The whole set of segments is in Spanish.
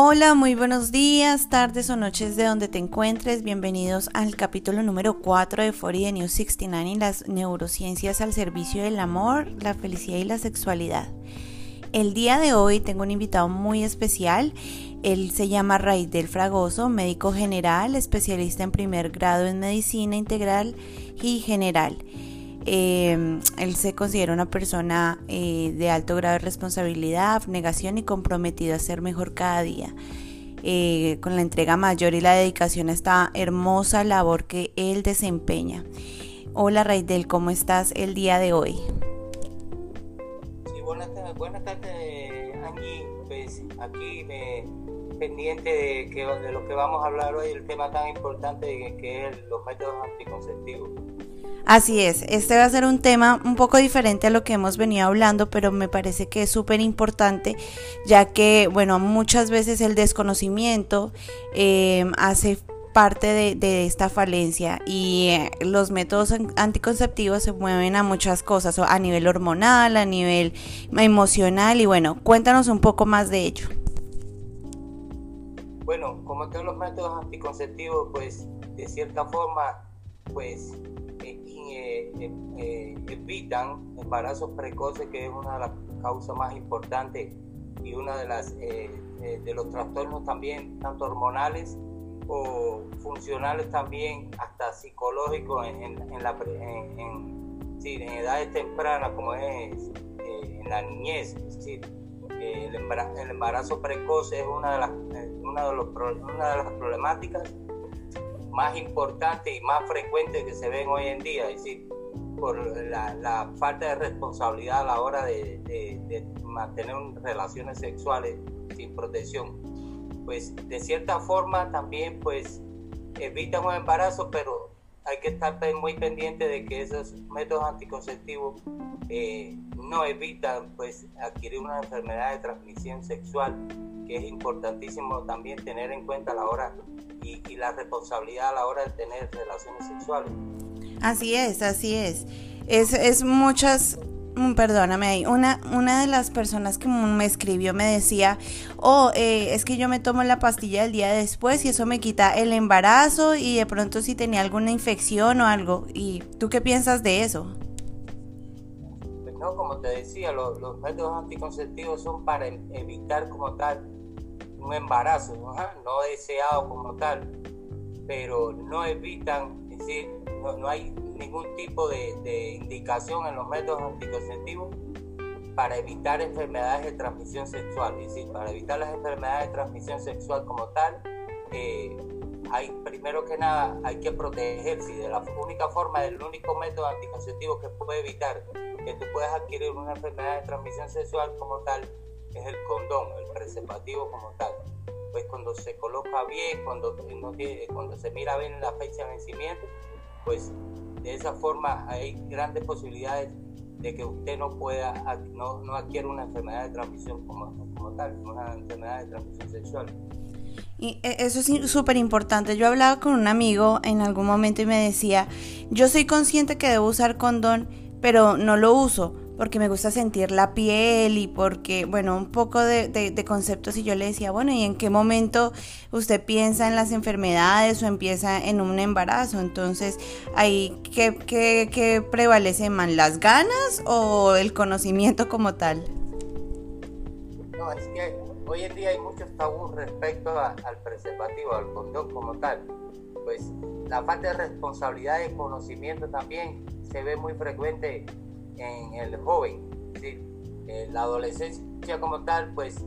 Hola, muy buenos días, tardes o noches de donde te encuentres. Bienvenidos al capítulo número 4 de 40 News 69 y las neurociencias al servicio del amor, la felicidad y la sexualidad. El día de hoy tengo un invitado muy especial. Él se llama del Fragoso, médico general, especialista en primer grado en medicina integral y general. Em, él se considera una persona eh, de alto grado de responsabilidad, abnegación y comprometido a ser mejor cada día. Eh, con la entrega mayor y la dedicación a esta hermosa labor que él desempeña. Hola Raidel, ¿cómo estás el día de hoy? Sí, buenas, buenas tardes, Angie. Pues aquí pendiente de, que, de lo que vamos a hablar hoy, el tema tan importante que es los métodos anticonceptivos. Así es, este va a ser un tema un poco diferente a lo que hemos venido hablando, pero me parece que es súper importante, ya que, bueno, muchas veces el desconocimiento eh, hace parte de, esta falencia y eh, los métodos anticonceptivos se mueven a muchas cosas, a nivel hormonal, a nivel emocional y bueno, cuéntanos un poco más de ello. Bueno, como todos los métodos anticonceptivos, pues de cierta forma, pues eh, eh, evitan embarazos precoces, que es una de las causas más importantes y una de las eh, de los trastornos también, tanto hormonales o funcionales también, hasta psicológicos en, en, la, en, edades tempranas, como es en la niñez. el, embarazo, precoz es una de las, una de, los, una de las problemáticas más importantes y más frecuentes que se ven hoy en día, es decir, por la, falta de responsabilidad a la hora de, mantener relaciones sexuales sin protección. Pues de cierta forma también pues evitan un embarazo, pero hay que estar muy pendiente de que esos métodos anticonceptivos eh, no evitan pues adquirir una enfermedad de transmisión sexual, que es importantísimo también tener en cuenta a la hora y, la responsabilidad a la hora de tener relaciones sexuales. Así es, así es. Es, es muchas, mm, perdóname ahí, una, una de las personas que me escribió me decía, oh, eh, es que yo me tomo la pastilla el día después y eso me quita el embarazo y de pronto si tenía alguna infección o algo. ¿Y tú qué piensas de eso? Pues no, como te decía, los, métodos anticonceptivos son para evitar como tal un embarazo, ¿no? no deseado como tal, pero no evitan, es decir, no, hay ningún tipo de, indicación en los métodos anticonceptivos para evitar enfermedades de transmisión sexual, es decir, para evitar las enfermedades de transmisión sexual como tal, eh, hay primero que nada hay que protegerse de la única forma, del único método anticonceptivo que puede evitar que tú puedas adquirir una enfermedad de transmisión sexual como tal es el condón, el preservativo como tal. Pues cuando se coloca bien, cuando, cuando se mira bien la fecha de vencimiento, pues de esa forma hay grandes posibilidades de que usted no pueda, no, no adquiera una enfermedad de transmisión como, como tal, una enfermedad de transmisión sexual. Y e, eso es súper importante. Yo hablaba con un amigo en algún momento y me decía, yo soy consciente que debo usar condón, pero no lo uso porque me gusta sentir la piel y porque, bueno, un poco de, conceptos y yo le decía, bueno, ¿y en qué momento usted piensa en las enfermedades o empieza en un embarazo? Entonces, ahí, ¿qué, qué, prevalece más, las ganas o el conocimiento como tal? No, es que hoy en día hay muchos tabús respecto al preservativo, al condón como tal. Pues la falta de responsabilidad y conocimiento también se ve muy frecuente en el joven. La adolescencia como tal, pues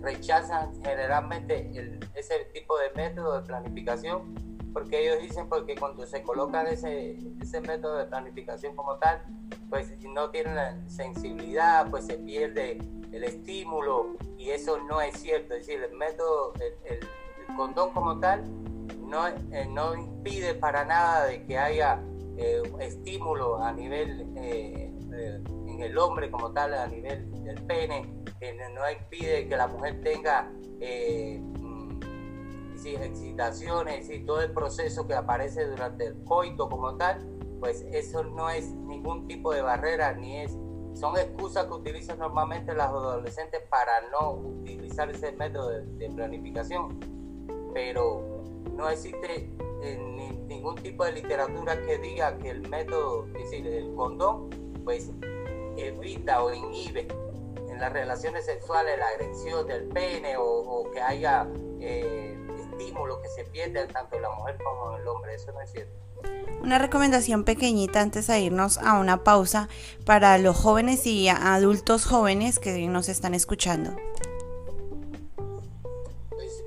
rechazan generalmente ese tipo de método de planificación porque ellos dicen porque cuando se colocan ese, ese método de planificación como tal, pues no tienen la sensibilidad, pues se pierde el estímulo y eso no es cierto. Es decir, el método, el, condón como tal, no, eh, no impide para nada de que haya eh, estímulo a nivel eh, en el hombre como tal, a nivel del pene, no impide que la mujer tenga eh, mm, excitaciones y todo el proceso que aparece durante el coito como tal, pues eso no es ningún tipo de barrera ni es son excusas que utilizan normalmente las adolescentes para no utilizar ese método de, planificación, pero no existe eh, ningún tipo de literatura que diga que el método, es decir, el condón, pues evita o inhibe en las relaciones sexuales la agresión del pene o, que haya eh, estímulo que se pierda tanto en la mujer como en el hombre. Eso no es cierto. Una recomendación pequeñita antes de irnos a una pausa para los jóvenes y adultos jóvenes que nos están escuchando. Pues,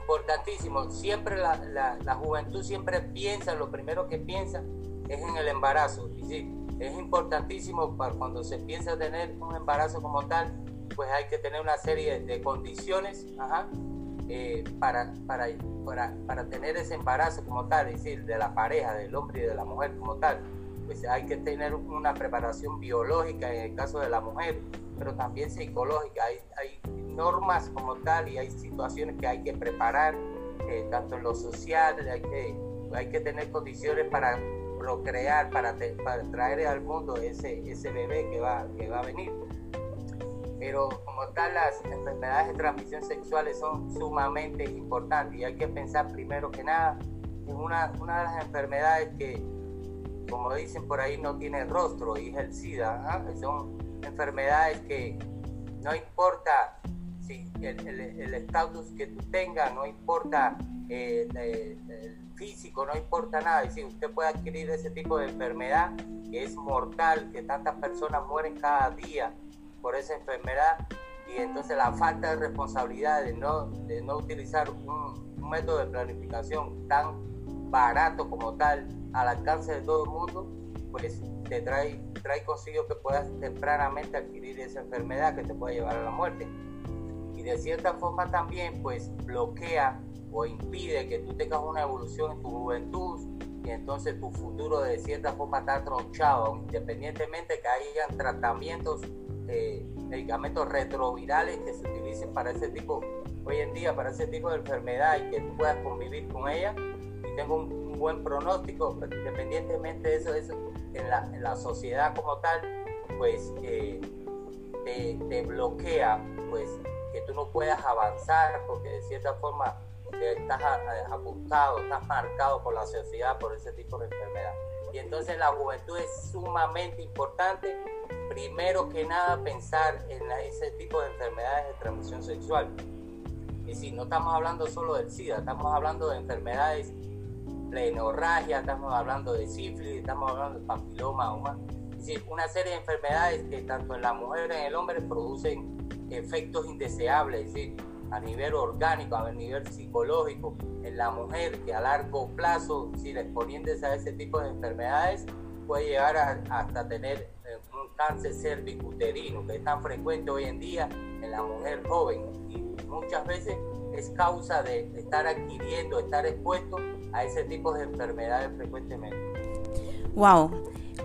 importantísimo. Siempre la, la, juventud siempre piensa, lo primero que piensa es en el embarazo. Y sí, es importantísimo para cuando se piensa tener un embarazo como tal, pues hay que tener una serie de condiciones ajá, eh, para, para, para, para, tener ese embarazo como tal, es decir, de la pareja, del hombre y de la mujer como tal. Pues hay que tener una preparación biológica en el caso de la mujer, pero también psicológica. Hay, hay normas como tal y hay situaciones que hay que preparar, eh, tanto en lo social, hay que, hay que tener condiciones para procrear, para, para traer al mundo ese, ese bebé que va, que va a venir pero como tal las enfermedades de transmisión sexuales son sumamente importantes y hay que pensar primero que nada en una, una de las enfermedades que, como dicen por ahí, no tiene rostro y es el SIDA. ¿ah? Son enfermedades que no importa si el estatus que tú tengas, no importa eh, el físico, no importa nada. si usted puede adquirir ese tipo de enfermedad que es mortal, que tantas personas mueren cada día por esa enfermedad y entonces la falta de responsabilidad de no, de no utilizar un, método de planificación tan barato como tal al alcance de todo el mundo, pues te trae, trae consigo que puedas tempranamente adquirir esa enfermedad que te puede llevar a la muerte. Y de cierta forma también pues bloquea o impide que tú tengas una evolución en tu juventud y entonces tu futuro de cierta forma está tronchado, independientemente que hayan tratamientos eh, medicamentos retrovirales que se utilicen para ese tipo, hoy en día, para ese tipo de enfermedad y que tú puedas convivir con ella. Y tengo un, buen pronóstico, independientemente de eso, eso en, la, en la sociedad como tal, pues eh, te, te, bloquea, pues que tú no puedas avanzar porque de cierta forma estás apuntado, estás marcado por la sociedad por ese tipo de enfermedad. Y entonces la juventud es sumamente importante primero que nada pensar en ese tipo de enfermedades de transmisión sexual. Y si no estamos hablando solo del SIDA, estamos hablando de enfermedades plenorragia, estamos hablando de sífilis, estamos hablando de papiloma humano. Es decir, una serie de enfermedades que tanto en la mujer como en el hombre producen efectos indeseables, es decir, a nivel orgánico, a nivel psicológico, en la mujer que a largo plazo, si exponiéndose a ese tipo de enfermedades, puede llegar hasta tener un cáncer cervicuterino que es tan frecuente hoy en día en la mujer joven y muchas veces es causa de estar adquiriendo, estar expuesto a ese tipo de enfermedades frecuentemente. Wow,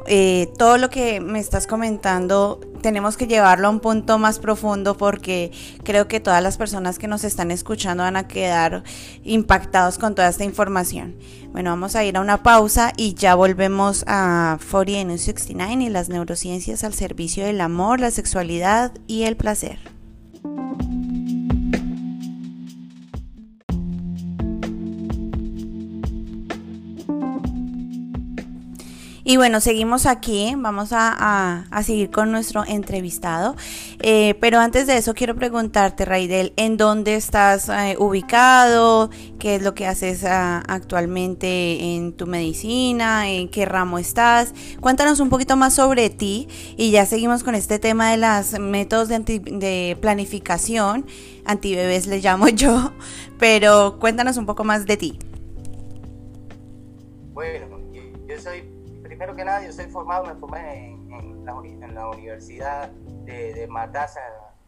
eh, todo lo que me estás comentando tenemos que llevarlo a un punto más profundo porque creo que todas las personas que nos están escuchando van a quedar impactados con toda esta información. Bueno, vamos a ir a una pausa y ya volvemos a 40 69 y las neurociencias al servicio del amor, la sexualidad y el placer. Y bueno, seguimos aquí, vamos a, seguir con nuestro entrevistado. Eh, pero antes de eso quiero preguntarte, Raidel, ¿en dónde estás eh, ubicado? ¿Qué es lo que haces ah, actualmente en tu medicina? ¿En qué ramo estás? Cuéntanos un poquito más sobre ti y ya seguimos con este tema de los métodos de, de planificación. Antibebés le llamo yo, pero cuéntanos un poco más de ti. Bueno, yo soy primero que nada, yo soy formado, me formé en, la, Universidad de, de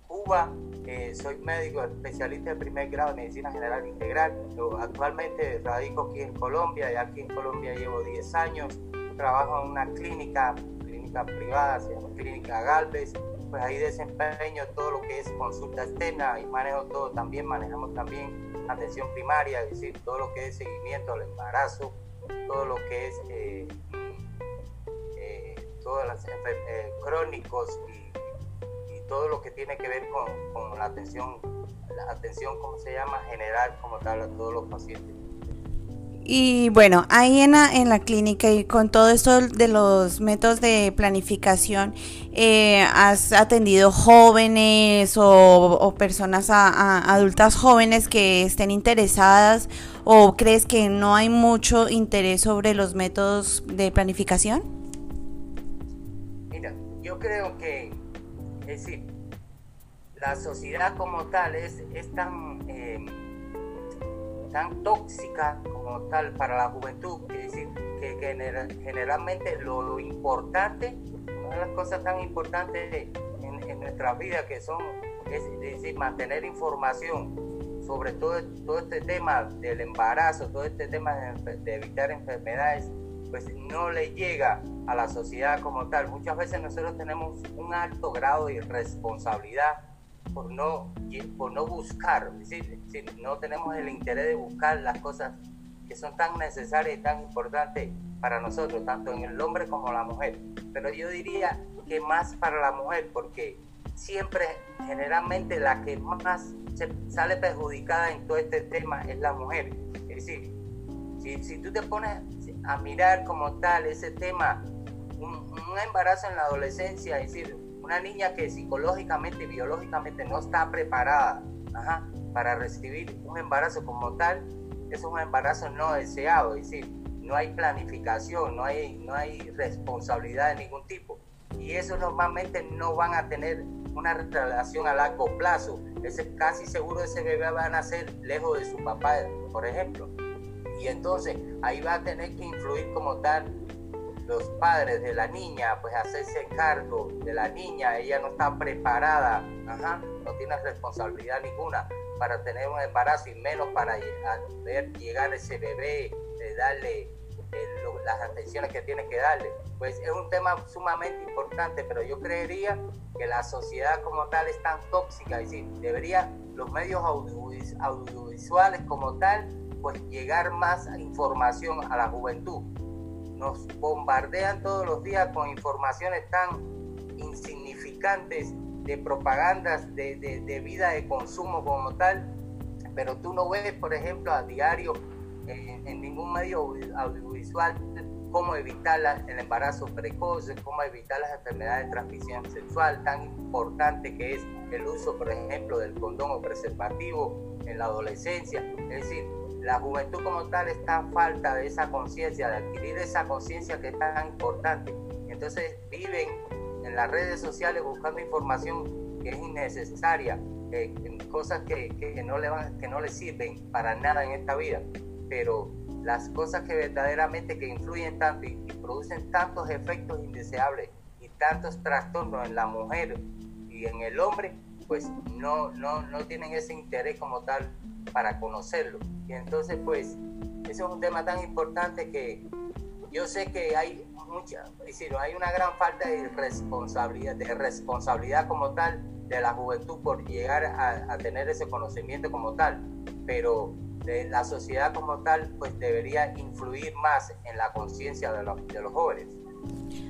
Cuba. Eh, soy médico especialista de primer grado de Medicina General Integral. actualmente radico aquí en Colombia y aquí en Colombia llevo 10 años. Trabajo en una clínica, clínica privada, se llama Clínica Galvez. Pues ahí desempeño todo lo que es consulta externa y manejo todo también, manejamos también atención primaria, es decir, todo lo que es seguimiento al embarazo, todo lo que es eh, todas las eh, crónicos y, todo lo que tiene que ver con, con la atención, la atención, ¿cómo se llama? General como tal a todos los pacientes. Y bueno, ahí en la, en la clínica y con todo esto de los métodos de planificación, eh, ¿has atendido jóvenes o, personas adultas jóvenes que estén interesadas o crees que no hay mucho interés sobre los métodos de planificación? Creo que, es decir, la sociedad como tal es, tan... Eh, tan tóxica como tal para la juventud, es decir, que, generalmente lo, importante, una de las cosas tan importantes en, en nuestra vida que son, es, decir, mantener información sobre todo, todo este tema del embarazo, todo este tema de evitar enfermedades, pues no le llega a la sociedad como tal. Muchas veces nosotros tenemos un alto grado de irresponsabilidad por no, por no buscar, es decir, no tenemos el interés de buscar las cosas que son tan necesarias y tan importantes para nosotros, tanto en el hombre como la mujer. Pero yo diría que más para la mujer, porque siempre, generalmente, la que más sale perjudicada en todo este tema es la mujer. Es decir, si, si tú te pones a mirar como tal ese tema, un, embarazo en la adolescencia, es decir, una niña que psicológicamente y biológicamente no está preparada para recibir un embarazo como tal, es un embarazo no deseado, es decir, no hay planificación, no hay, no hay responsabilidad de ningún tipo. Y eso normalmente no van a tener una relación a largo plazo. Es casi seguro ese bebé va a nacer lejos de su papá, por ejemplo. Y entonces ahí va a tener que influir como tal los padres de la niña, pues hacerse cargo de la niña, ella no está preparada, no tiene responsabilidad ninguna para tener un embarazo y menos para ver llegar ese bebé, de darle eh, las atenciones que tiene que darle. Pues es un tema sumamente importante, pero yo creería que la sociedad como tal es tan tóxica, es decir, debería los medios audiovisuales como tal, pues llegar más información a la juventud nos bombardean todos los días con informaciones tan insignificantes de propagandas de, de, vida de consumo como tal, pero tú no ves, por ejemplo, a diario en, ningún medio audiovisual cómo evitar el embarazo precoz, cómo evitar las enfermedades de transmisión sexual, tan importante que es el uso, por ejemplo, del condón o preservativo en la adolescencia. Es decir, la juventud como tal está a falta de esa conciencia, de adquirir esa conciencia que es tan importante. Entonces viven en las redes sociales buscando información que es innecesaria, cosas que, que, no le van, que no sirven para nada en esta vida. Pero las cosas que verdaderamente que influyen tanto y, producen tantos efectos indeseables y tantos trastornos en la mujer y en el hombre, pues no, no, no tienen ese interés como tal para conocerlo. Y entonces, pues, eso es un tema tan importante que yo sé que hay mucha, decir, hay una gran falta de responsabilidad, de responsabilidad como tal de la juventud por llegar a, tener ese conocimiento como tal, pero de la sociedad como tal, pues debería influir más en la conciencia de, los, de los jóvenes.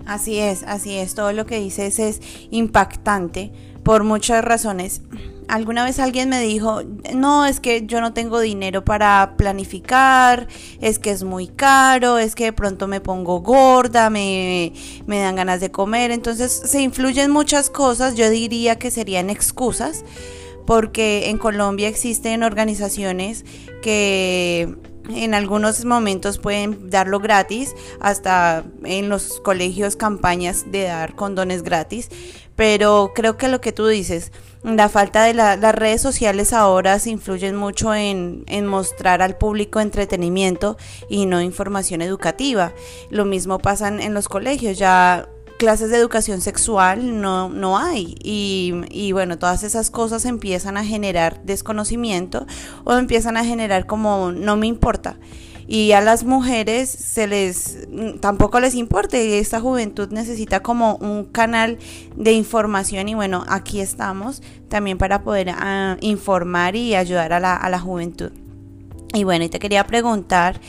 Así es, así es, todo lo que dices es impactante por muchas razones. Alguna vez alguien me dijo, no, es que yo no tengo dinero para planificar, es que es muy caro, es que de pronto me pongo gorda, me, me dan ganas de comer, entonces se influyen muchas cosas, yo diría que serían excusas, porque en Colombia existen organizaciones que en algunos momentos pueden darlo gratis, hasta en los colegios campañas de dar condones gratis, pero creo que lo que tú dices, la falta de las redes sociales ahora se influyen mucho en, en, mostrar al público entretenimiento y no información educativa. Lo mismo pasa en los colegios, ya clases de educación sexual no, no hay y, y, bueno, todas esas cosas empiezan a generar desconocimiento o empiezan a generar como no me importa y a las mujeres se les tampoco les importa esta juventud necesita como un canal de información y bueno aquí estamos también para poder ah, informar y ayudar a la, a la juventud. Y bueno y te quería preguntar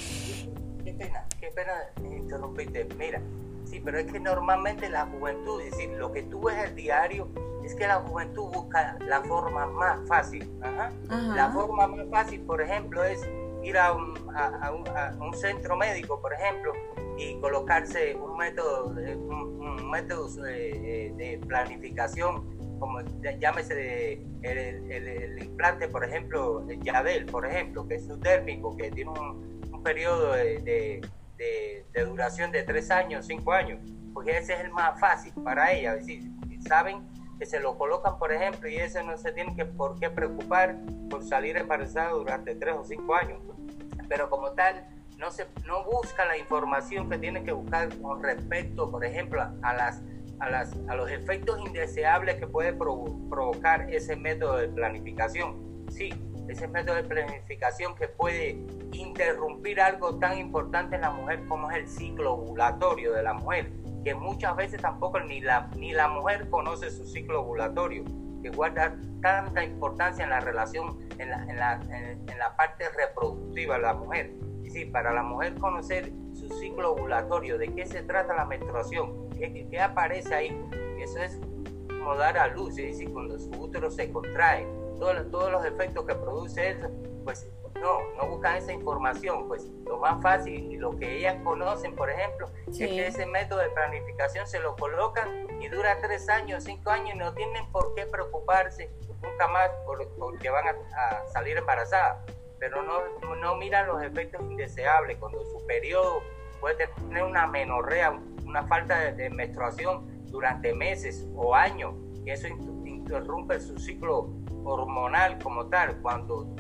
qué pena qué pena interrumpirte. Mira sí pero es que normalmente la juventud, es decir, lo que tú ves el diario, es que la juventud busca la forma más fácil. La forma más fácil, por ejemplo, es ir a un, un, centro médico, por ejemplo, y colocarse un método, un, método eh, de planificación, como llámese el, implante, por ejemplo, el Yadel, por ejemplo, que es subdérmico, que tiene un, periodo de, de, duración de tres años, cinco años, porque ese es el más fácil para ella. Es decir, saben que se lo colocan, por ejemplo, y ese no se tiene que por qué preocupar por salir embarazada durante tres o cinco años. Pero como tal, no, se, no busca la información que tiene que buscar con respecto, por ejemplo, a, las, a, las, a los efectos indeseables que puede provocar ese método de planificación. Sí, ese método de planificación que puede interrumpir algo tan importante en la mujer como es el ciclo ovulatorio de la mujer, que muchas veces tampoco ni la, ni la mujer conoce su ciclo ovulatorio, que guarda tanta importancia en la relación, en la, en la, en, la parte reproductiva de la mujer. Sí, para la mujer conocer su ciclo ovulatorio, de qué se trata la menstruación, qué, qué aparece ahí, eso es como dar a luz, es decir, cuando su útero se contrae, todos, todos los efectos que produce eso, pues no, no buscan esa información, pues lo más fácil y lo que ellas conocen, por ejemplo, es que ese método de planificación se lo colocan y dura tres años, cinco años y no tienen por qué preocuparse nunca más por, porque van a, salir embarazadas, pero no, no miran los efectos indeseables. Cuando su periodo puede tener una menorrea, una falta de, de menstruación durante meses o años, y eso interrumpe su ciclo hormonal como tal, cuando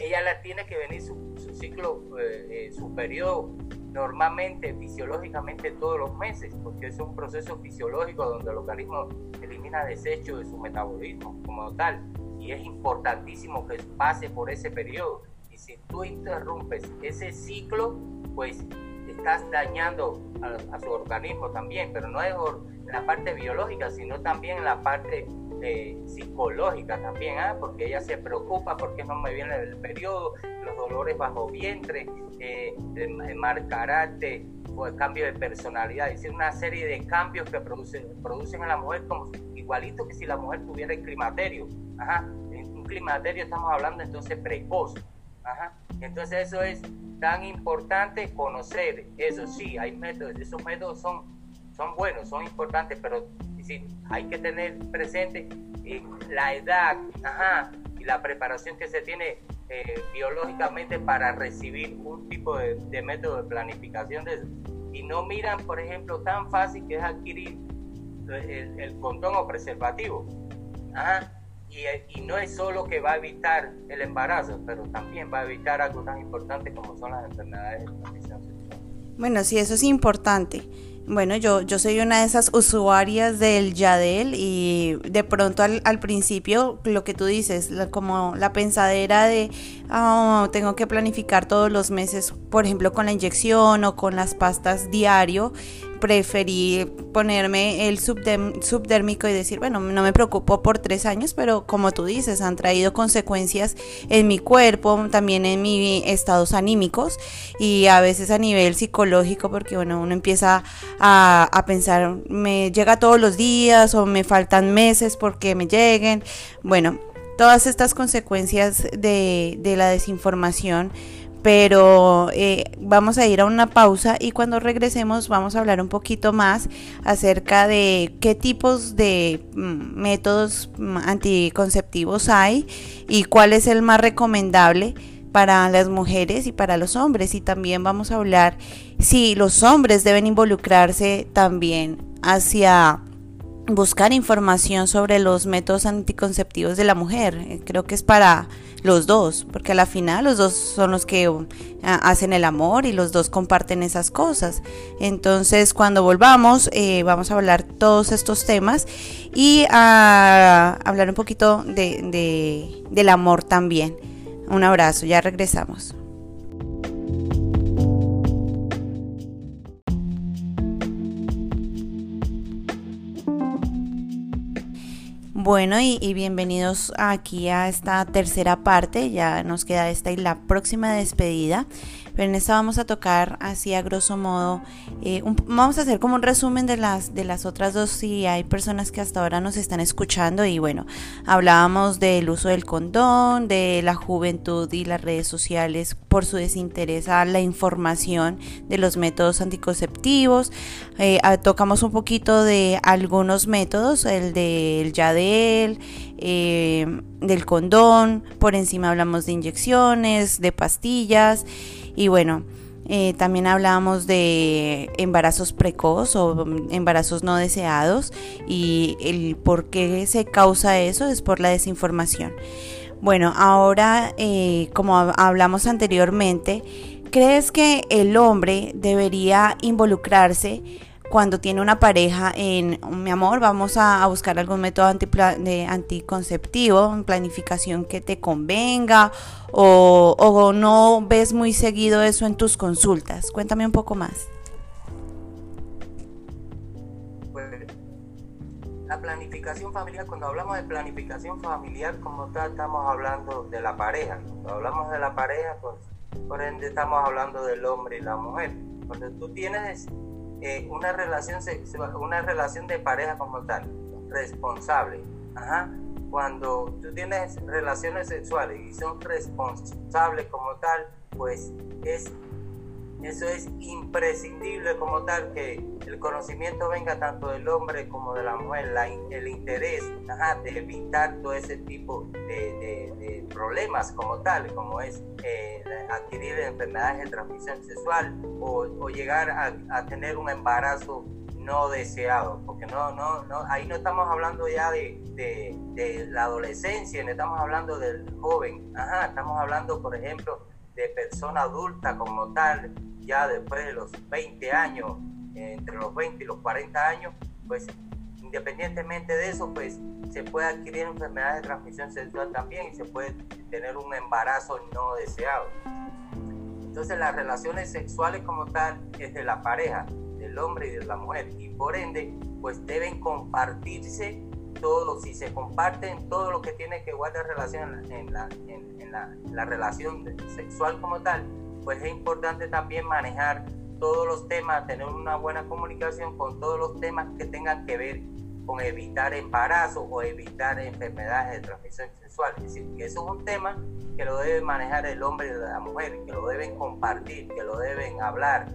ella la tiene que venir su, ciclo, eh, eh, su periodo normalmente, fisiológicamente todos los meses, porque es un proceso fisiológico donde el organismo elimina desechos de su metabolismo como tal, y es importantísimo que pase por ese periodo. Y si tú interrumpes ese ciclo, pues estás dañando a, su organismo también, pero no es la parte biológica, sino también la parte psicológica también, ¿ah? porque ella se preocupa porque no me viene el periodo, los dolores bajo vientre, eh, el, mal carácter, o el cambio de personalidad, es decir, una serie de cambios que producen, producen en la mujer como igualito que si la mujer tuviera el climaterio. Ajá. En un climaterio estamos hablando entonces precoz. Ajá. Entonces eso es tan importante conocer. Eso sí, hay métodos, esos métodos son, son buenos, son importantes, pero hay que tener presente eh, la edad y la preparación que se tiene eh, biológicamente para recibir un tipo de, método de planificación de Y no miran, por ejemplo, tan fácil que es adquirir el, el condón o preservativo. Y, y, no es solo que va a evitar el embarazo, pero también va a evitar algo tan importante como son las enfermedades de transmisión sexual. Bueno, sí, eso es importante. Bueno, yo, yo soy una de esas usuarias del Yadel y de pronto al, al principio lo que tú dices, como la pensadera de oh, tengo que planificar todos los meses, por ejemplo, con la inyección o con las pastas diario, preferí ponerme el subdérmico y decir, bueno, no me preocupo por tres años, pero como tú dices, han traído consecuencias en mi cuerpo, también en mis estados anímicos y a veces a nivel psicológico, porque bueno, uno empieza a, pensar, me llega todos los días o me faltan meses porque me lleguen. Bueno, todas estas consecuencias de la desinformación pero eh, vamos a ir a una pausa y cuando regresemos vamos a hablar un poquito más acerca de qué tipos de mm, métodos mm, anticonceptivos hay y cuál es el más recomendable para las mujeres y para los hombres. Y también vamos a hablar si los hombres deben involucrarse también hacia buscar información sobre los métodos anticonceptivos de la mujer. Creo que es para los dos, porque a la final los dos son los que uh, hacen el amor y los dos comparten esas cosas. Entonces, cuando volvamos, eh, vamos a hablar todos estos temas y a hablar un poquito de, del amor también. Un abrazo, ya regresamos. Bueno, y, bienvenidos aquí a esta tercera parte. Ya nos queda esta y la próxima despedida. Pero en esta vamos a tocar así a grosso modo, eh, vamos a hacer como un resumen de las, de las otras dos si hay personas que hasta ahora nos están escuchando. Y bueno, hablábamos del uso del condón, de la juventud y las redes sociales por su desinterés a la información de los métodos anticonceptivos, eh, tocamos un poquito de algunos métodos, el del Yadel, eh, del condón, por encima hablamos de inyecciones, de pastillas y bueno, eh, también hablábamos de embarazos precoz o embarazos no deseados y el por qué se causa eso es por la desinformación. Bueno, ahora eh, como hablamos anteriormente, ¿crees que el hombre debería involucrarse cuando tiene una pareja en, mi amor, vamos a, buscar algún método de anticonceptivo, planificación que te convenga o, no ves muy seguido eso en tus consultas? Cuéntame un poco más. Pues, la planificación familiar, cuando hablamos de planificación familiar como tal, estamos hablando de la pareja. Cuando hablamos de la pareja, pues por ende estamos hablando del hombre y la mujer. Cuando tú tienes una, relación una relación de pareja como tal, responsable. Cuando tú tienes relaciones sexuales y son responsables como tal, pues es eso es imprescindible como tal que el conocimiento venga tanto del hombre como de la mujer, el interés de evitar todo ese tipo de, problemas como tal, como es eh, adquirir enfermedades de transmisión sexual o, llegar a, tener un embarazo no deseado, porque no, no, no, ahí no estamos hablando ya de, de, la adolescencia, no estamos hablando del joven, Ajá, estamos hablando, por ejemplo, de persona adulta como tal, ya después de los 20 años, entre los 20 y los 40 años, pues independientemente de eso, pues se puede adquirir enfermedades de transmisión sexual también y se puede tener un embarazo no deseado. Entonces las relaciones sexuales como tal es de la pareja, del hombre y de la mujer y por ende pues deben compartirse todo, si se comparten todo lo que tiene que guardar relación en la, en la, la relación sexual como tal, pues es importante también manejar todos los temas, tener una buena comunicación con todos los temas que tengan que ver con evitar embarazo o evitar enfermedades de transmisión sexual. Es decir, que eso es un tema que lo debe manejar el hombre y la mujer, que lo deben compartir, que lo deben hablar.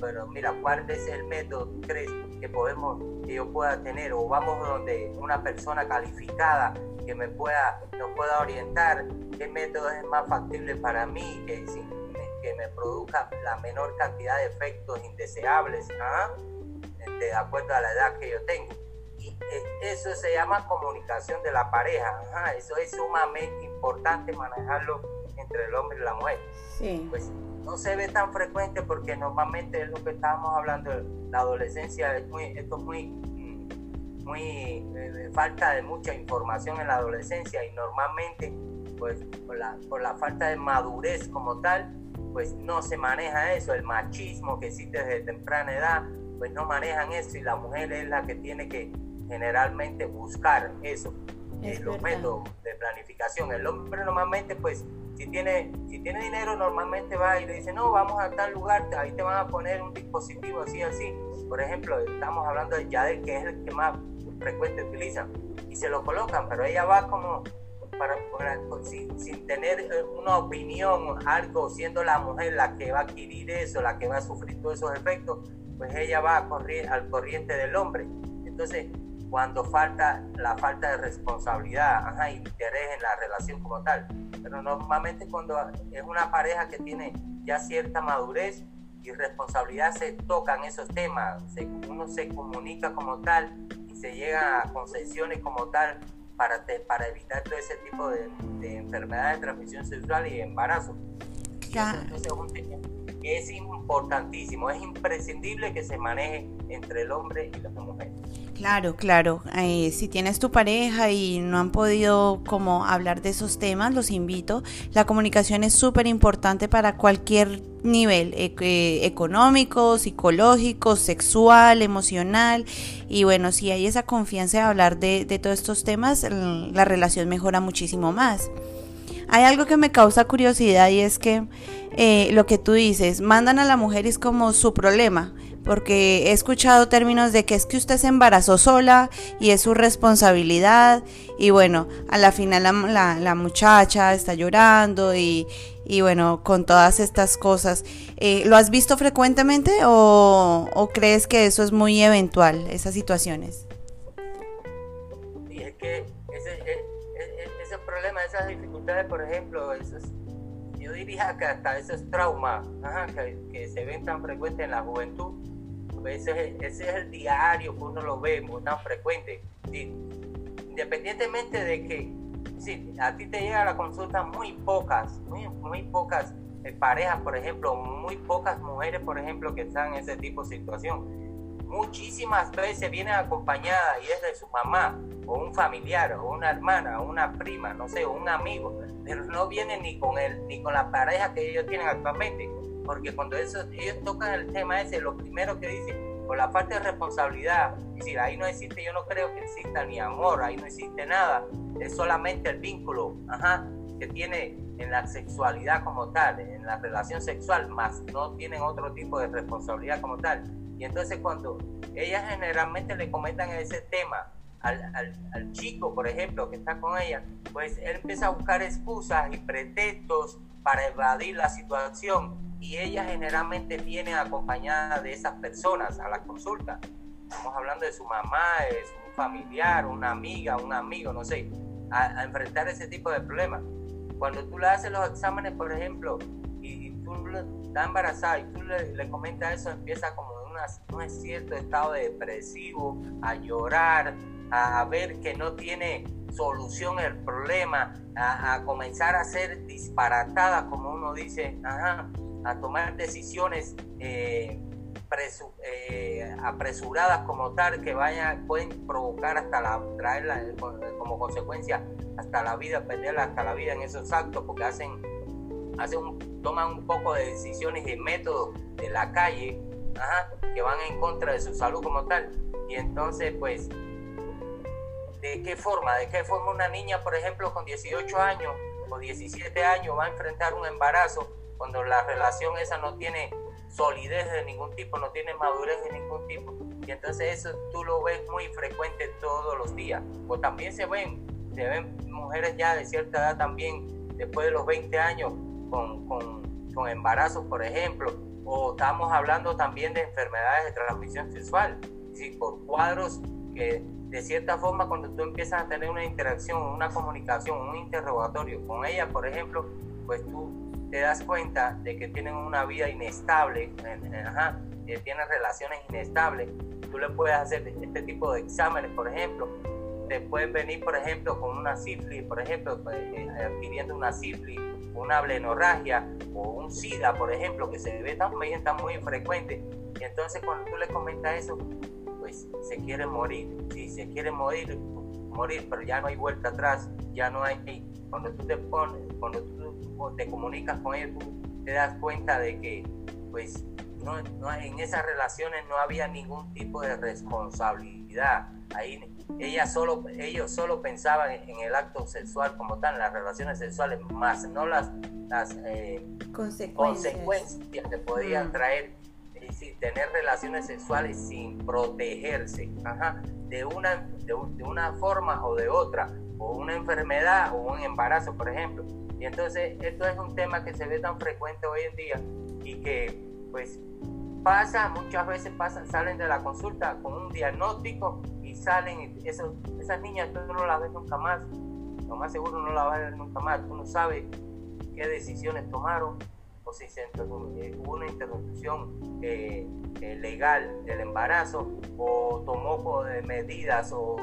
Pero mira, ¿cuál es el método crees que podemos, que yo pueda tener? O vamos donde una persona calificada que me pueda, nos pueda orientar qué método es más factible para mí, que sin que me produzca la menor cantidad de efectos indeseables, ¿ah? de acuerdo a la edad que yo tengo. Y eh, eso se llama comunicación de la pareja. Eso es sumamente importante manejarlo entre el hombre y la mujer. Sí. Pues no se ve tan frecuente porque normalmente es lo que estábamos hablando, la adolescencia, es muy, esto es muy, muy eh, falta de mucha información en la adolescencia y normalmente pues por la, por la falta de madurez como tal, pues no se maneja eso, el machismo que existe desde temprana edad, pues no manejan eso y la mujer es la que tiene que generalmente buscar eso, es los métodos de planificación. El hombre normalmente pues si tiene, si tiene dinero normalmente va y le dice, no, vamos a tal lugar, ahí te van a poner un dispositivo así, así. Por ejemplo, estamos hablando de Yadel, que es el que más frecuente utilizan, y se lo colocan, pero ella va como para, sin, tener eh, una opinión, algo, siendo la mujer la que va a adquirir eso, la que va a sufrir todos esos efectos, pues ella va a correr al corriente del hombre. Entonces, cuando falta la falta de responsabilidad, ajá, interés en la relación como tal. Pero normalmente cuando es una pareja que tiene ya cierta madurez y responsabilidad, se tocan esos temas, uno se comunica como tal y se llega a concesiones como tal para, para evitar todo ese tipo de, de enfermedades de transmisión sexual y embarazo. es importantísimo, es imprescindible que se maneje entre el hombre y la mujer. Claro, claro. Eh, si tienes tu pareja y no han podido como hablar de esos temas, los invito. La comunicación es súper importante para cualquier nivel eh, económico, psicológico, sexual, emocional. Y bueno, si hay esa confianza de hablar de, de todos estos temas, la relación mejora muchísimo más. hay algo que me causa curiosidad y es que eh, lo que tú dices, mandan a la mujer es como su problema, porque he escuchado términos de que es que usted se embarazó sola y es su responsabilidad y bueno, a la final la, muchacha está llorando y, bueno, con todas estas cosas. Eh, ¿Lo has visto frecuentemente o, crees que eso es muy eventual, esas situaciones? Sí, es que ese, e, e, e, ese, problema, esas dificultades, por ejemplo, esos, yo diría que hasta esos traumas que, que se ven tan frecuentes en la juventud, ese, es el diario que uno lo ve muy tan frecuente. Independientemente de que sí, a ti te llega la consulta muy pocas, muy, muy pocas eh, parejas, por ejemplo, muy pocas mujeres, por ejemplo, que están en ese tipo de situación. Muchísimas veces vienen acompañadas y es de su mamá, o un familiar, o una hermana, o una prima, no sé, o un amigo, pero no vienen ni con él, ni con la pareja que ellos tienen actualmente porque cuando ellos tocan el tema ese, lo primero que dicen, por la falta de responsabilidad, es decir, ahí no existe, yo no creo que exista ni amor, ahí no existe nada, es solamente el vínculo ajá, que tiene en la sexualidad como tal, en la relación sexual, más no tienen otro tipo de responsabilidad como tal. Y entonces cuando ellas generalmente le comentan ese tema al, al, al, chico, por ejemplo, que está con ella, pues él empieza a buscar excusas y pretextos para evadir la situación y ella generalmente viene acompañada de esas personas a la consulta. Estamos hablando de su mamá, de su familiar, una amiga, un amigo, no sé, a, enfrentar ese tipo de problemas. Cuando tú le haces los exámenes, por ejemplo, y, tú estás embarazada y tú le, comentas eso, empieza como en un cierto estado depresivo, a llorar, a, ver que no tiene solución el problema, a, a, comenzar a ser disparatada, como uno dice, ajá, a tomar decisiones eh, eh, apresuradas como tal que vayan, pueden provocar hasta la, traerla eh, como consecuencia hasta la vida, perderla hasta la vida en esos actos, porque hacen, hacen un, toman un poco de decisiones y métodos de la calle que van en contra de su salud como tal. Y entonces, pues, ¿de qué forma? ¿De qué forma una niña, por ejemplo, con 18 años o 17 años va a enfrentar un embarazo? Cuando la relación esa no tiene solidez de ningún tipo, no tiene madurez de ningún tipo. Y entonces eso tú lo ves muy frecuente todos los días. O también se ven, se ven mujeres ya de cierta edad también, después de los 20 años, con, con, con embarazos, por ejemplo. O estamos hablando también de enfermedades de transmisión sexual, ¿sí? por cuadros que de cierta forma cuando tú empiezas a tener una interacción, una comunicación, un interrogatorio con ella, por ejemplo, pues tú te das cuenta de que tienen una vida inestable, ajá, que tienen relaciones inestables, tú le puedes hacer este tipo de exámenes, por ejemplo, te pueden venir, por ejemplo, con una sífilis, por ejemplo, pues, eh, adquiriendo una sífilis, una blenorragia o un SIDA, por ejemplo, que se ve también está muy frecuente. Y entonces cuando tú le comentas eso, pues se quiere morir. Si se quiere morir, morir, pero ya no hay vuelta atrás, ya no hay... Cuando tú te pones, cuando tú te comunicas con ellos, tú te das cuenta de que pues no, en esas relaciones no había ningún tipo de responsabilidad. Ahí ella solo, ellos solo pensaban en el acto sexual como tal, las relaciones sexuales, más no las, las eh, consecuencias. que podían mm. traer, es decir, tener relaciones sexuales sin protegerse, de, una, de, de una forma o de otra, o una enfermedad o un embarazo, por ejemplo y entonces esto es un tema que se ve tan frecuente hoy en día y que pues pasa, muchas veces pasan, salen de la consulta con un diagnóstico y salen, eso, esas niñas tú no las ves nunca más, lo más seguro no las vas a ver nunca más, tú no sabes qué decisiones tomaron o si se eh, hubo una interrupción eh, eh, legal del embarazo o tomó medidas o,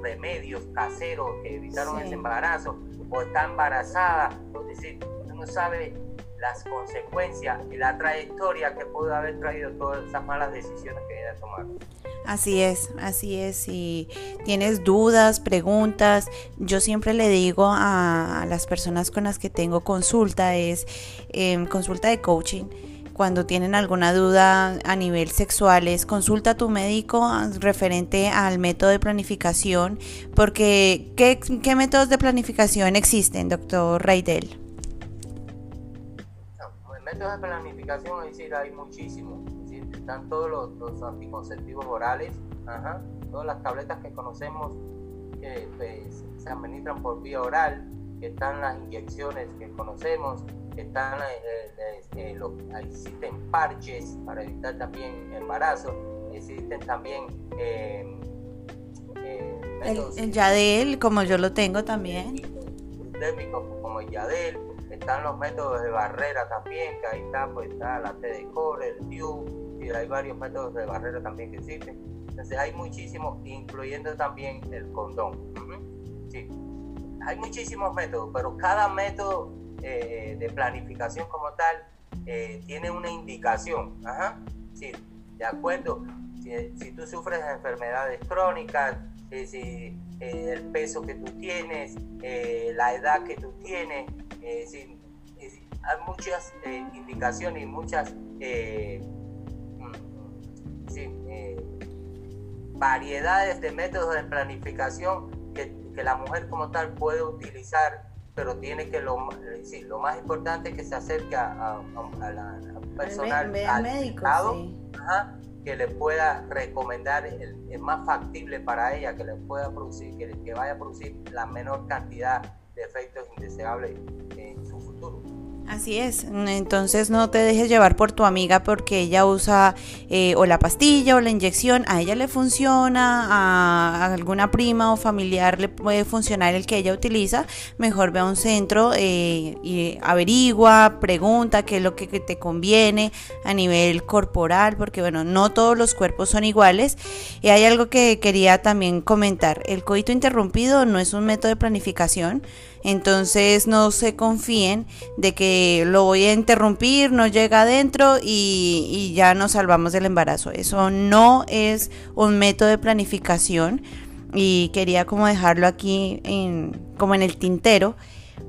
remedios caseros que evitaron ese embarazo o está embarazada, es decir, uno no sabe las consecuencias y la trayectoria que pudo haber traído todas esas malas decisiones que ella tomado. Así es, así es. Si tienes dudas, preguntas, yo siempre le digo a, las personas con las que tengo consulta, es em, consulta de coaching cuando tienen alguna duda a nivel sexual es consulta a tu médico referente al método de planificación, porque ¿qué, qué métodos de planificación existen, doctor Raidel? métodos de planificación, es decir, hay muchísimos. están todos los, anticonceptivos orales, todas las tabletas que conocemos que pues, se administran por vía oral, están las inyecciones que conocemos, están eh, eh, eh, existen parches para evitar también embarazo, existen también el, el, Yadel, como yo lo tengo también. Como el Yadel, están los métodos de barrera también, que ahí está, pues está la T de core, el TIU, y hay varios métodos de barrera también que existen. Entonces hay muchísimos, incluyendo también el condón. Sí. Hay muchísimos métodos, pero cada método eh, de planificación como tal eh, tiene una indicación. Ajá. Sí, de acuerdo. Si, tú sufres de enfermedades crónicas, eh, si, el peso que tú tienes, la edad que tú tienes, hay muchas indicaciones y muchas mm, variedades de métodos de planificación que la mujer como tal puede utilizar pero tiene que lo, sí, lo más importante es que se acerque a, a, la personal al médico, que le pueda recomendar el, más factible para ella, que le pueda producir, que, que vaya a producir la menor cantidad de efectos indeseables. Así es, entonces no te dejes llevar por tu amiga porque ella usa eh, o la pastilla o la inyección, a ella le funciona, a, alguna prima o familiar le puede funcionar el que ella utiliza, mejor ve a un centro eh, y averigua, pregunta qué es lo que, que te conviene a nivel corporal, porque bueno, no todos los cuerpos son iguales. Y hay algo que quería también comentar, el coito interrumpido no es un método de planificación, entonces no se confíen de que lo voy a interrumpir, no llega adentro y, ya nos salvamos del embarazo. Eso no es un método de planificación y quería como dejarlo aquí en, como en el tintero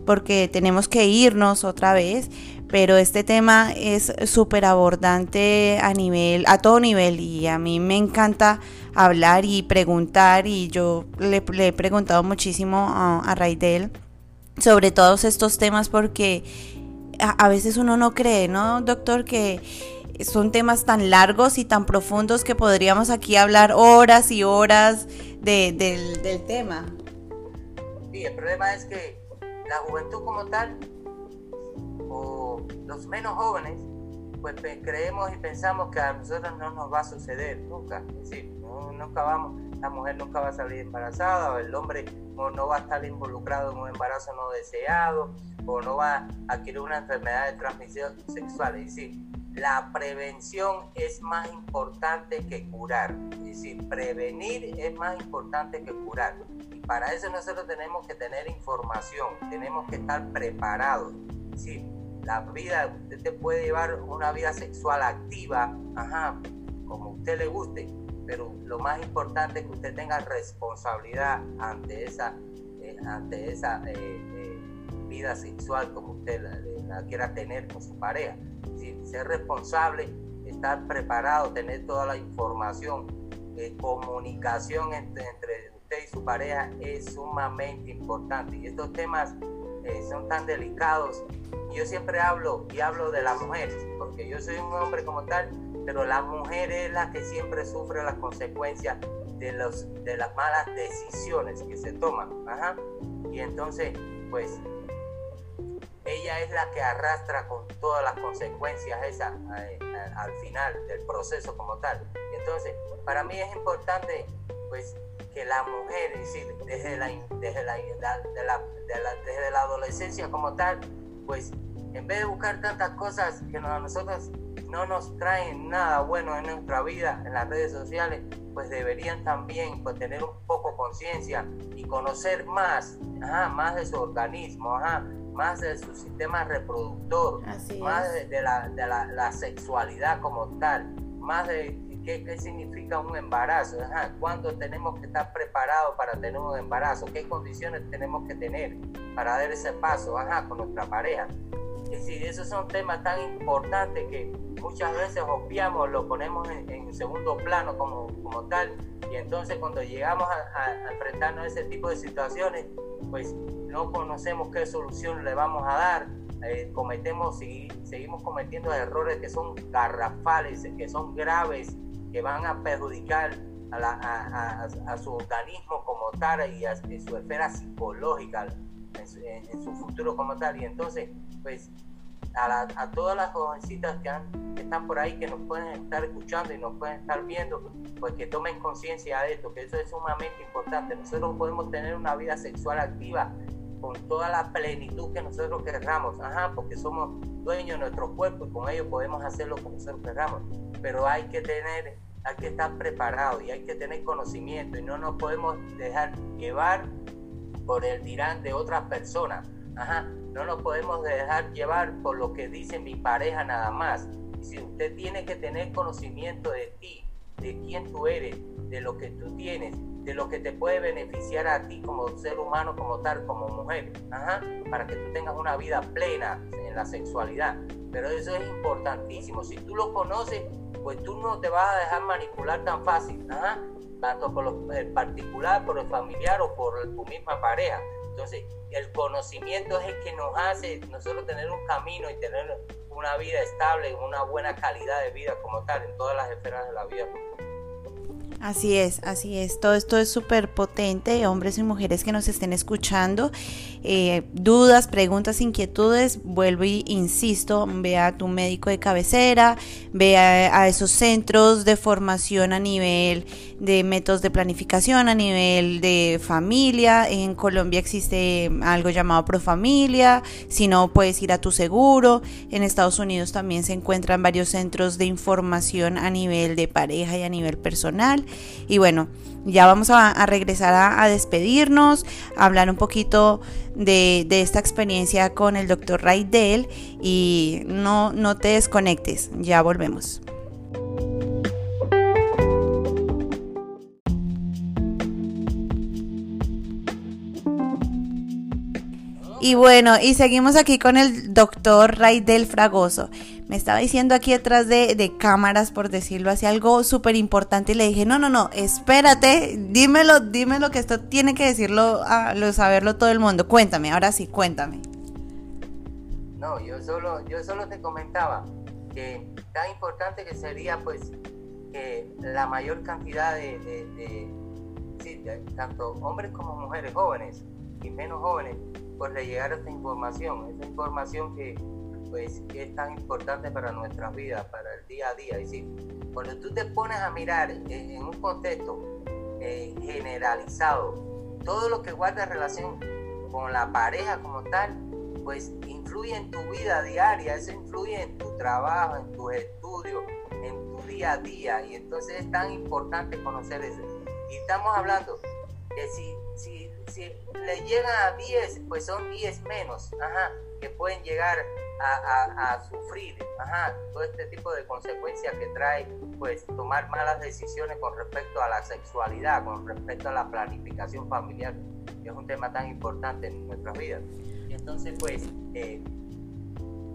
porque tenemos que irnos otra vez, pero este tema es súper abordante a nivel, a todo nivel y a mí me encanta hablar y preguntar y yo le, he preguntado muchísimo a, a Raidel sobre todos estos temas porque a, veces uno no cree, ¿no, doctor? Que son temas tan largos y tan profundos que podríamos aquí hablar horas y horas del, del tema. Sí, el problema es que la juventud como tal, o los menos jóvenes, pues creemos y pensamos que a nosotros no nos va a suceder nunca. Es decir, nunca vamos, la mujer nunca va a salir embarazada o el hombre no, va a estar involucrado en un embarazo no deseado o no va a adquirir una enfermedad de transmisión sexual. Es decir, la prevención es más importante que curar. Es decir, prevenir es más importante que curar. Y para eso nosotros tenemos que tener información, tenemos que estar preparados. Es la vida, usted te puede llevar una vida sexual activa, ajá, como usted le guste, pero lo más importante es que usted tenga responsabilidad ante esa, eh, ante esa eh, eh, vida sexual como usted la, quiera tener con su pareja. ser responsable, estar preparado, tener toda la información, comunicación entre, usted y su pareja es sumamente importante. Y estos temas son tan delicados. Yo siempre hablo y hablo de las mujeres, porque yo soy un hombre como tal pero la mujer es la que siempre sufre las consecuencias de, los, de las malas decisiones que se toman. Y entonces, pues, ella es la que arrastra con todas las consecuencias esa, eh, al final del proceso como tal. Entonces, para mí es importante, pues, que la mujer, es decir, desde la, desde la, de la, desde la adolescencia como tal, pues, en vez de buscar tantas cosas que a nosotros no nos traen nada bueno en nuestra vida en las redes sociales, pues deberían también pues, tener un poco conciencia y conocer más, más de su organismo, más de su sistema reproductor, más de, la, sexualidad como tal, más de qué, qué significa un embarazo, cuándo tenemos que estar preparados para tener un embarazo, qué condiciones tenemos que tener para dar ese paso con nuestra pareja. decir, esos son temas tan importantes que muchas veces obviamos, lo ponemos en, segundo plano como, como tal, y entonces cuando llegamos a, enfrentarnos a ese tipo de situaciones, pues no conocemos qué solución le vamos a dar, eh, cometemos y seguimos cometiendo errores que son garrafales, que son graves, que van a perjudicar a, su organismo como tal y a, su esfera psicológica en su, futuro como tal. Y entonces, pues, a, todas las jovencitas que, están por ahí, que nos pueden estar escuchando y nos pueden estar viendo, pues que tomen conciencia de esto, que eso es sumamente importante. Nosotros podemos tener una vida sexual activa con toda la plenitud que nosotros querramos, ajá, porque somos dueños de nuestro cuerpo y con ello podemos hacerlo como nosotros querramos. Pero hay que tener hay que estar preparado y hay que tener conocimiento y no nos podemos dejar llevar por el dirán de otras personas. Ajá, no nos podemos dejar llevar por lo que dice mi pareja nada más. Si usted tiene que tener conocimiento de ti, de quién tú eres, de lo que tú tienes, de lo que te puede beneficiar a ti como ser humano, como tal, como mujer, ajá, para que tú tengas una vida plena en la sexualidad. Pero eso es importantísimo. Si tú lo conoces, pues tú no te vas a dejar manipular tan fácil, tanto por el particular, por el familiar o por tu misma pareja. Entonces, el conocimiento es el que nos hace nosotros tener un camino y tener una vida estable, una buena calidad de vida como tal en todas las esferas de la vida. Así es, así es. Todo esto es súper potente, hombres y mujeres que nos estén escuchando. Eh, dudas, preguntas, inquietudes, vuelvo y insisto, ve a tu médico de cabecera, ve a, esos centros de formación a nivel de métodos de planificación, a nivel de familia. En Colombia existe algo llamado Profamilia, si no puedes ir a tu seguro. En Estados Unidos también se encuentran varios centros de información a nivel de pareja y a nivel personal. Y bueno, ya vamos a, regresar a, despedirnos, a hablar un poquito de, esta experiencia con el doctor Raidel y no, no te desconectes, ya volvemos. Y bueno, y seguimos aquí con el doctor Raidel Fragoso me estaba diciendo aquí detrás de, cámaras, por decirlo así, algo súper importante y le dije, no, no, no, espérate, dímelo, dímelo que esto tiene que decirlo, a, lo, saberlo todo el mundo. Cuéntame, ahora sí, cuéntame. No, yo solo, yo solo te comentaba que tan importante que sería pues que la mayor cantidad de, de tanto hombres como mujeres jóvenes y menos jóvenes, pues le llegara esta información, esta información que pues es tan importante para nuestras vidas, para el día a día. Es decir, cuando tú te pones a mirar en, un contexto eh, generalizado, todo lo que guarda relación con la pareja como tal, pues influye en tu vida diaria, eso influye en tu trabajo, en tus estudios, en tu día a día. Y entonces es tan importante conocer eso. Y estamos hablando que si, si, si le llegan a 10, pues son 10 menos, ajá, que pueden llegar a, sufrir todo este tipo de consecuencias que trae pues tomar malas decisiones con respecto a la sexualidad, con respecto a la planificación familiar, que es un tema tan importante en nuestras vidas. Y entonces pues eh,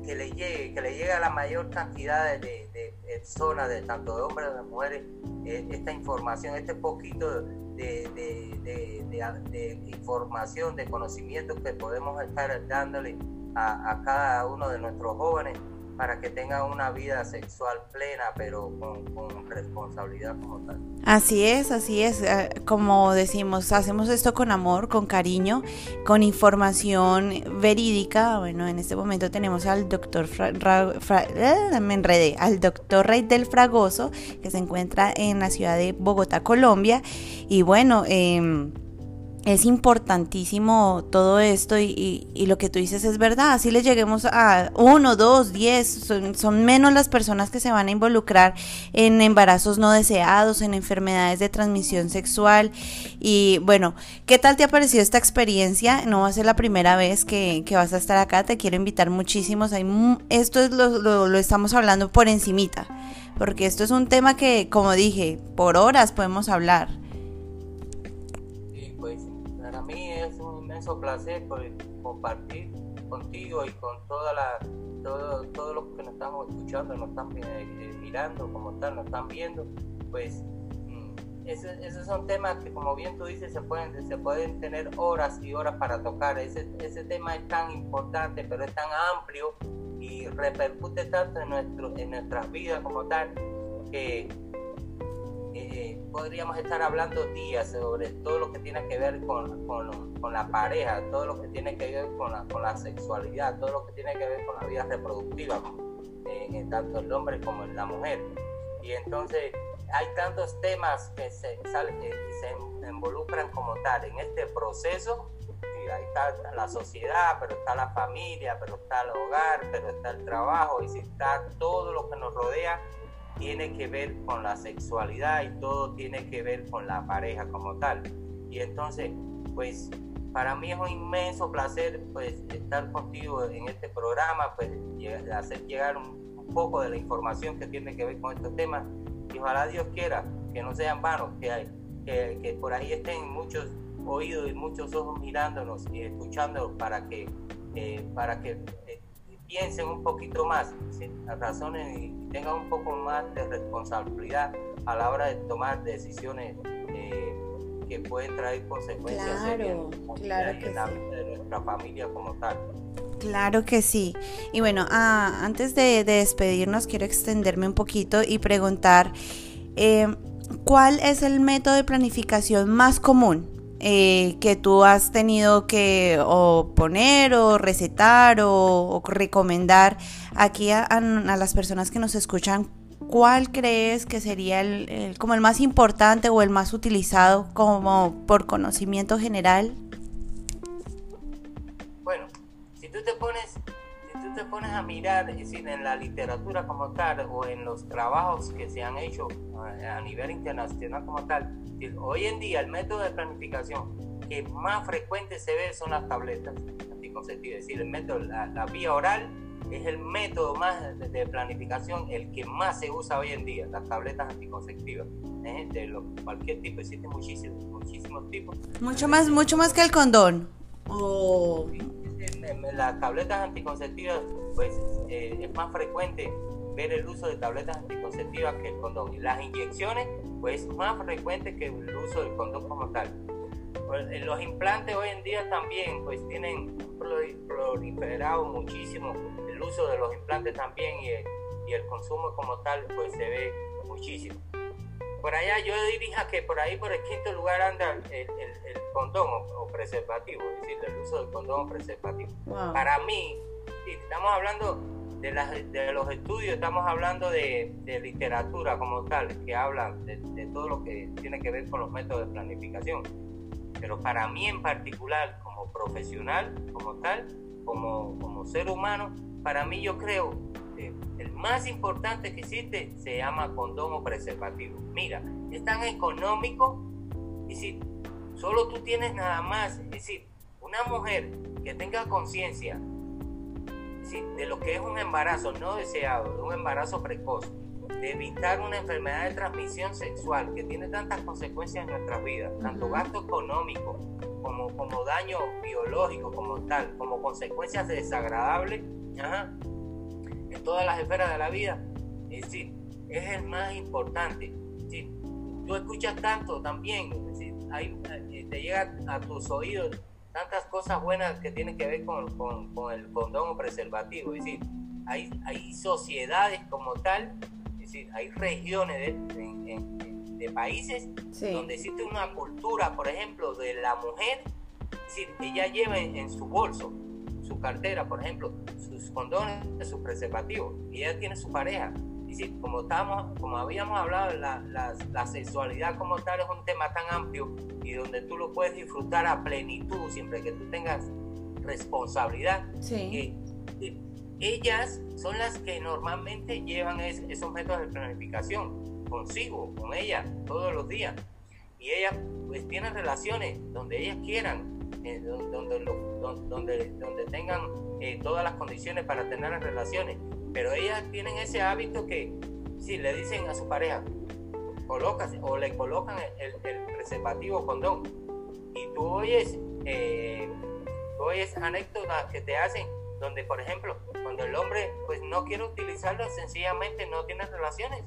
que le llegue, que le llegue a la mayor cantidad de, personas, de tanto de hombres como de mujeres, eh, esta información, este poquito de, de, información, de conocimiento que podemos estar dándole a, cada uno de nuestros jóvenes para que tengan una vida sexual plena, pero con, responsabilidad como tal. Así es, así es. Eh, como decimos, hacemos esto con amor, con cariño, con información verídica. Bueno, en este momento tenemos al doctor eh, me enredé, al doctor Rey del Fragoso, que se encuentra en la ciudad de Bogotá, Colombia. Y bueno, eh, es importantísimo todo esto y, lo que tú dices es verdad. Así le lleguemos a uno, dos, diez, son, menos las personas que se van a involucrar en embarazos no deseados, en enfermedades de transmisión sexual. Y bueno, ¿qué tal te ha parecido esta experiencia? No va a ser la primera vez que, vas a estar acá, te quiero invitar muchísimos. Hay, esto es lo, lo estamos hablando por encimita, porque esto es un tema que, como dije, por horas podemos hablar. Inmenso placer compartir contigo y con toda la, todo, todo lo que nos estamos escuchando, nos están eh, eh, mirando como tal, nos están viendo, pues mm, esos, son temas que como bien tú dices se pueden, se pueden tener horas y horas para tocar. Ese, ese tema es tan importante, pero es tan amplio y repercute tanto en, nuestro, en nuestras vidas como tal que eh, podríamos estar hablando días sobre todo lo que tiene que ver con, con, la pareja, todo lo que tiene que ver con la, sexualidad, todo lo que tiene que ver con la vida reproductiva, eh, tanto el hombre como en la mujer. Y entonces hay tantos temas que se, involucran como tal en este proceso. Ahí está la sociedad, pero está la familia, pero está el hogar, pero está el trabajo, y si está todo lo que nos rodea tiene que ver con la sexualidad y todo tiene que ver con la pareja como tal. Y entonces, pues para mí es un inmenso placer pues estar contigo en este programa, pues hacer llegar un, poco de la información que tiene que ver con estos temas y ojalá Dios quiera que no sean vanos, que, hay, que, que por ahí estén muchos oídos y muchos ojos mirándonos y escuchándonos para que, eh, para que piensen un poquito más, razones y tengan un poco más de responsabilidad a la hora de tomar decisiones eh, que pueden traer consecuencias claro, claro en la vida de nuestra familia como tal. Claro que sí. Y bueno, ah, antes de, despedirnos, quiero extenderme un poquito y preguntar, eh, ¿cuál es el método de planificación más común eh, que tú has tenido que poner o recetar o, recomendar aquí a, las personas que nos escuchan, ¿cuál crees que sería el, como el más importante o el más utilizado como por conocimiento general? Bueno, si tú te pones te pones a mirar, es decir, en la literatura como tal o en los trabajos que se han hecho a, nivel internacional como tal, hoy en día el método de planificación que más frecuente se ve son las tabletas anticonceptivas, es decir, el método, la, vía oral es el método más de, planificación, el que más se usa hoy en día, las tabletas anticonceptivas, ¿eh? de cualquier tipo, existen muchísimos, muchísimos tipos. Mucho más, mucho más que el condón. Las tabletas anticonceptivas, pues eh, es más frecuente ver el uso de tabletas anticonceptivas que el condón. Y las inyecciones, pues es más frecuente que el uso del condón como tal. Pues, eh, los implantes hoy en día también, pues tienen proliferado muchísimo el uso de los implantes también y el consumo como tal, pues se ve muchísimo. Por allá yo diría que por ahí, por el quinto lugar, anda el, el, condón o, preservativo, es decir, el uso del condón o preservativo. Para mí, si estamos hablando de, las, de, los estudios, estamos hablando de, de literatura como tal, que habla de, de, todo lo que tiene que ver con los métodos de planificación. Pero para mí en particular, como profesional, como tal, como, como ser humano, para mí yo creo el más importante que existe se llama condón o preservativo. Mira, es tan económico y si solo tú tienes nada más, es decir, una mujer que tenga conciencia de lo que es un embarazo no deseado, de un embarazo precoz, de evitar una enfermedad de transmisión sexual que tiene tantas consecuencias en nuestras vidas, tanto gasto económico como, como daño biológico, como tal, como consecuencias desagradables, en todas las esferas de la vida, es decir, es el más importante. tú escuchas tanto también, es decir, eh, te llega a tus oídos tantas cosas buenas que tienen que ver con, con, el condón o preservativo, es decir, hay, hay sociedades como tal, es decir, hay regiones de, de, países donde existe una cultura, por ejemplo, de la mujer, es decir, ella lleva en su bolso su cartera, por ejemplo, sus condones, sus preservativos, y ella tiene su pareja. Y si, como, estamos, como habíamos hablado, la, la, sexualidad como tal es un tema tan amplio y donde tú lo puedes disfrutar a plenitud siempre que tú tengas responsabilidad. Sí. ellas son las que normalmente llevan esos métodos de planificación consigo, con ella, todos los días. Y ellas pues tienen relaciones donde ellas quieran, eh, donde, donde, donde, tengan eh, todas las condiciones para tener las relaciones. Pero ellas tienen ese hábito que si le dicen a su pareja, colócase o le colocan el, preservativo condón y tú oyes, eh, tú oyes anécdotas que te hacen donde por ejemplo, cuando el hombre pues no quiere utilizarlo, sencillamente no tiene relaciones,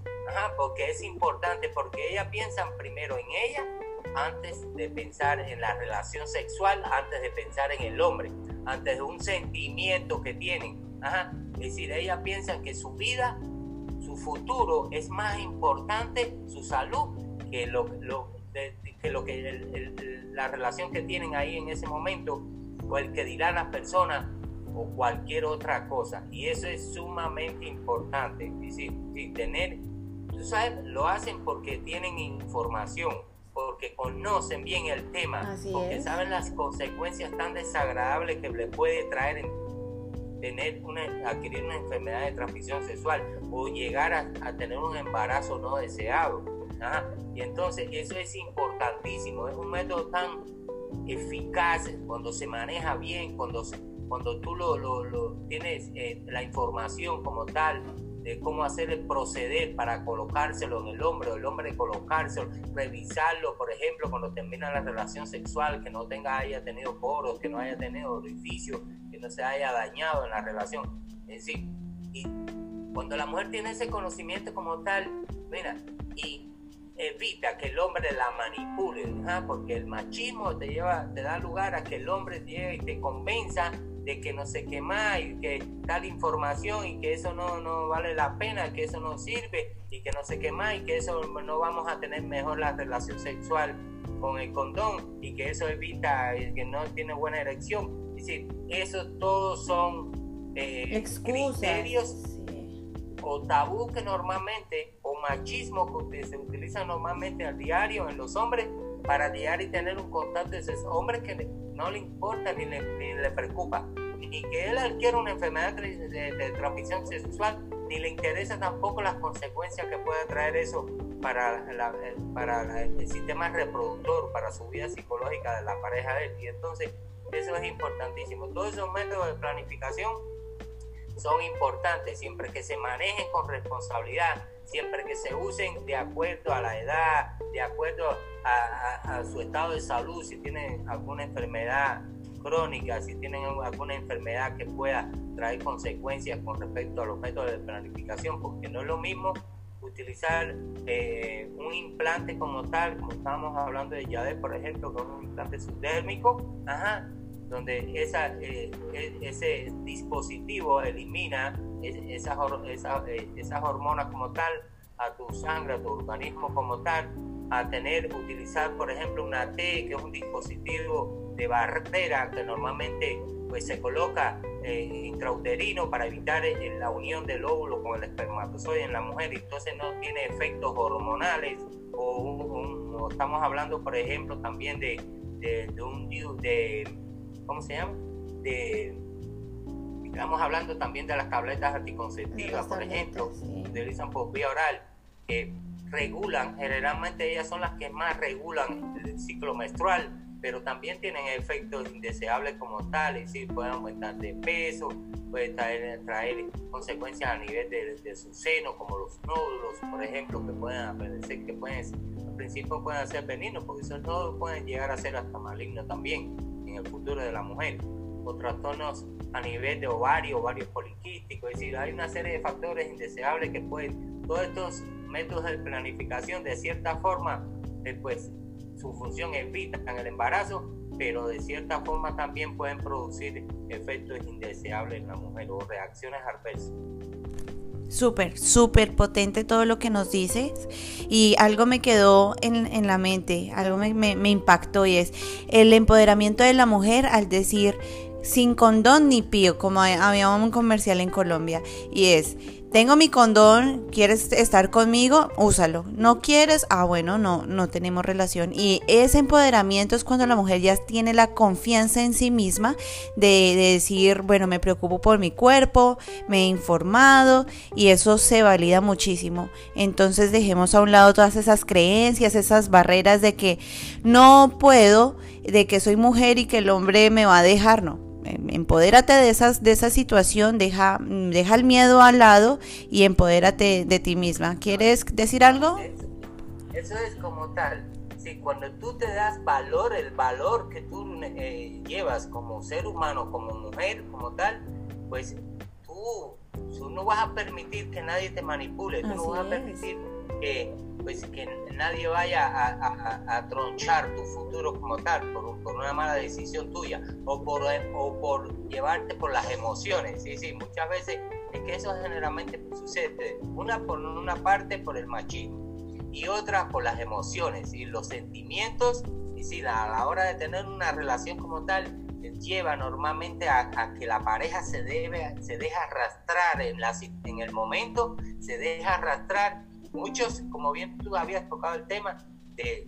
porque es importante, porque ellas piensan primero en ella antes de pensar en la relación sexual, antes de pensar en el hombre, antes de un sentimiento que tienen. Ajá. Es decir, ellas piensan que su vida, su futuro es más importante, su salud, que lo, que, lo que la relación que tienen ahí en ese momento o el que dirán las personas o cualquier otra cosa. Y eso es sumamente importante. Es decir, tener, tú sabes, lo hacen porque tienen información porque conocen bien el tema, porque saben las consecuencias tan desagradables que le puede traer en tener una, adquirir una enfermedad de transmisión sexual o llegar a, tener un embarazo no deseado. Y entonces eso es importantísimo, es un método tan eficaz cuando se maneja bien, cuando, cuando tú lo, lo, tienes eh, la información como tal, de cómo hacer el proceder para colocárselo en el hombre, o el hombre colocárselo, revisarlo, por ejemplo, cuando termina la relación sexual, que no tenga, haya tenido poros, que no haya tenido orificio, que no se haya dañado en la relación. Es decir, y cuando la mujer tiene ese conocimiento como tal, mira, y evita que el hombre la manipule, porque el machismo te lleva, te da lugar a que el hombre llegue y te convenza de que no sé qué más y que tal información y que eso no, no vale la pena, que eso no sirve y que no sé qué más y que eso no vamos a tener mejor la relación sexual con el condón y que eso evita que no tiene buena erección. Es decir, eso todos son eh, criterios o tabú que normalmente o machismo que se utiliza normalmente al diario en los hombres para llegar y tener un contacto de esos hombres que no le importa ni le, ni le preocupa, ni que él adquiera una enfermedad de, transmisión sexual, ni le interesa tampoco las consecuencias que pueda traer eso para, para el sistema reproductor, para su vida psicológica de la pareja de él. Y entonces eso es importantísimo. Todos esos métodos de planificación son importantes siempre que se manejen con responsabilidad, siempre que se usen de acuerdo a la edad, de acuerdo a, su estado de salud, si tienen alguna enfermedad crónica, si tienen alguna enfermedad que pueda traer consecuencias con respecto a los métodos de planificación, porque no es lo mismo utilizar eh, un implante como tal, como estábamos hablando de Yade, por ejemplo, con un implante subdérmico, ajá, donde esa, eh, e, ese dispositivo elimina esas, esas, eh, esas hormonas como tal a tu sangre, a tu organismo como tal, a tener, utilizar por ejemplo una T, que es un dispositivo de barrera que normalmente pues se coloca eh, intrauterino para evitar la unión del óvulo con el espermatozoide en la mujer y entonces no tiene efectos hormonales o, estamos hablando por ejemplo también de, de, de un de ¿cómo se llama? De, estamos hablando también de las tabletas anticonceptivas, por ejemplo, sí. utilizan por vía oral, que regulan, generalmente ellas son las que más regulan el ciclo menstrual, pero también tienen efectos indeseables como tal, y sí, pueden aumentar de peso, puede traer, traer consecuencias a nivel de, su seno, como los nódulos, por ejemplo, que pueden aparecer, que pueden, al principio pueden ser benignos, porque esos nódulos pueden llegar a ser hasta malignos también en el futuro de la mujer, o trastornos a nivel de ovario, ovario poliquístico, es decir, hay una serie de factores indeseables que pueden, todos estos métodos de planificación de cierta forma, después su función evitan el embarazo, pero de cierta forma también pueden producir efectos indeseables en la mujer o reacciones adversas. Súper, súper potente todo lo que nos dices y algo me quedó en, la mente, algo me impactó y es el empoderamiento de la mujer al decir sin condón ni pío, como había un comercial en Colombia, y es tengo mi condón, quieres estar conmigo, úsalo. No quieres, ah bueno, no, no tenemos relación. Y ese empoderamiento es cuando la mujer ya tiene la confianza en sí misma de, decir, bueno, me preocupo por mi cuerpo, me he informado y eso se valida muchísimo. Entonces dejemos a un lado todas esas creencias, esas barreras de que no puedo, de que soy mujer y que el hombre me va a dejar, no empodérate de, esas, de esa situación, deja, deja el miedo al lado y empodérate de ti misma. ¿Quieres decir algo? Eso es como tal. Si cuando tú te das valor, el valor que tú eh, llevas como ser humano, como mujer, como tal, pues tú, tú no vas a permitir que nadie te manipule, tú no vas a permitir que, pues, que nadie vaya a, a, tronchar tu futuro como tal por, por, una mala decisión tuya o por, o por llevarte por las emociones. Sí, sí, muchas veces es que eso generalmente sucede, una por una parte por el machismo y otra por las emociones y los sentimientos. Y sí, a la hora de tener una relación como tal, lleva normalmente a, que la pareja se debe se deja arrastrar en, la, en el momento, se deja arrastrar. Muchos, como bien tú habías tocado el tema de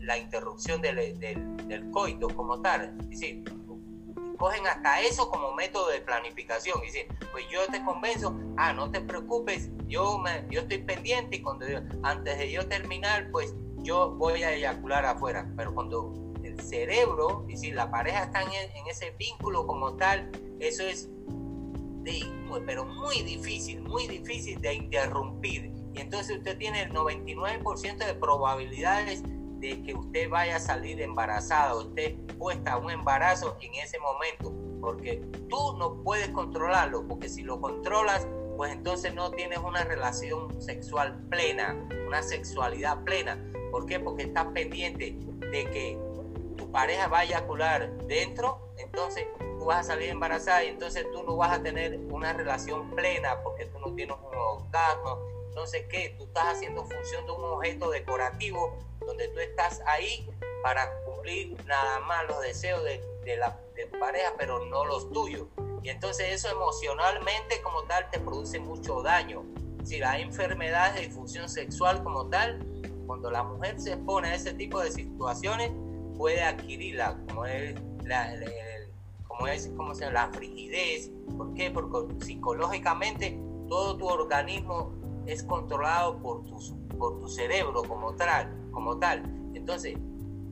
la interrupción del, coito como tal, es decir, cogen hasta eso como método de planificación. Y dicen, pues yo te convenzo, ah, no te preocupes, yo, me, yo estoy pendiente y cuando antes de yo terminar, pues yo voy a eyacular afuera. Pero cuando el cerebro, y si la pareja está en, ese vínculo como tal, eso es pero muy difícil, muy difícil de interrumpir. Y entonces usted tiene el 99% de probabilidades de que usted vaya a salir embarazada, usted puesta a un embarazo en ese momento, porque tú no puedes controlarlo, porque si lo controlas, pues entonces no tienes una relación sexual plena, una sexualidad plena. ¿Por qué? Porque estás pendiente de que tu pareja vaya a eyacular dentro, entonces tú vas a salir embarazada y entonces tú no vas a tener una relación plena porque tú no tienes un orgasmo. Entonces, ¿qué? Tú estás haciendo función de un objeto decorativo donde tú estás ahí para cumplir nada más los deseos de, la de tu pareja, pero no los tuyos. Y entonces eso emocionalmente como tal te produce mucho daño. Si hay enfermedades de disfunción sexual como tal, cuando la mujer se expone a ese tipo de situaciones, puede adquirirla, como es la, como es como se la frigidez. ¿Por qué? Porque psicológicamente todo tu organismo es controlado por tu, por tu cerebro como tal como tal. Entonces,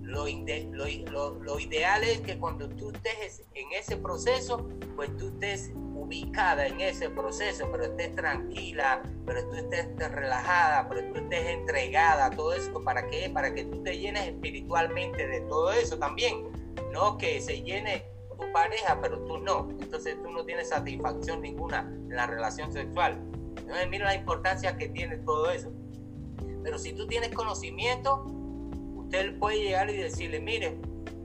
lo, lo, ideal es que cuando tú estés en ese proceso, pues tú estés ubicada en ese proceso, pero estés tranquila, pero tú estés relajada, pero tú estés entregada a todo esto. ¿Para qué? Para que tú te llenes espiritualmente de todo eso también. No que se llene tu pareja, pero tú no. Entonces tú no tienes satisfacción ninguna en la relación sexual. Entonces mira la importancia que tiene todo eso. Pero si tú tienes conocimiento, usted puede llegar y decirle, mire,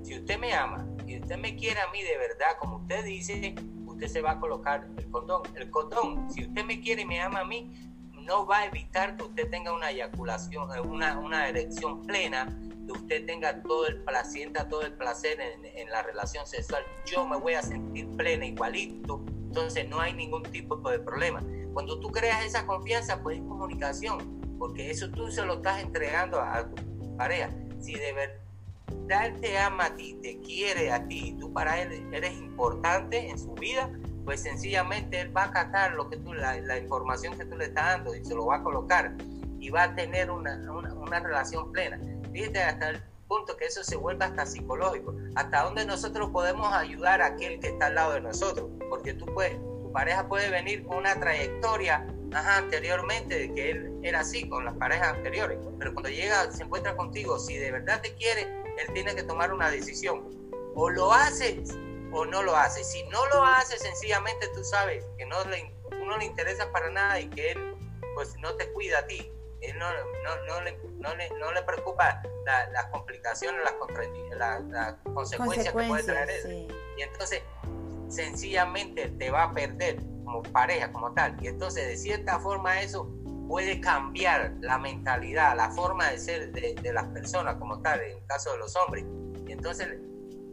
si usted me ama y usted me quiere a mí de verdad, como usted dice, usted se va a colocar el condón. El condón, si usted me quiere y me ama a mí, no va a evitar que usted tenga una eyaculación, eh, una, una erección plena, que usted tenga todo el placer, todo el placer en, en, la relación sexual. Yo me voy a sentir plena igualito, entonces no hay ningún tipo de problema. Cuando tú creas esa confianza, pues es comunicación porque eso tú se lo estás entregando a tu pareja. Si de verdad te ama a ti, te quiere a ti, y tú para él eres importante en su vida, pues sencillamente él va a acatar lo que tú, la, información que tú le estás dando y se lo va a colocar y va a tener una, una, relación plena. Fíjate hasta el punto que eso se vuelve hasta psicológico, hasta donde nosotros podemos ayudar a aquel que está al lado de nosotros, porque tú puedes, tu pareja puede venir con una trayectoria anteriormente de que él era así con las parejas anteriores. Pero cuando llega, se encuentra contigo, si de verdad te quiere, él tiene que tomar una decisión. O lo hace o no lo hace. Si no lo hace, sencillamente tú sabes que no le, no le interesa para nada y que él pues no te cuida a ti. Él no, no, no, le, no, le, no le preocupa las complicaciones, las, las consecuencias, que puede traer eso. Y entonces, sencillamente te va a perder como pareja, como tal. Y entonces, de cierta forma, eso puede cambiar la mentalidad, la forma de ser de, las personas como tal, en el caso de los hombres. Y entonces,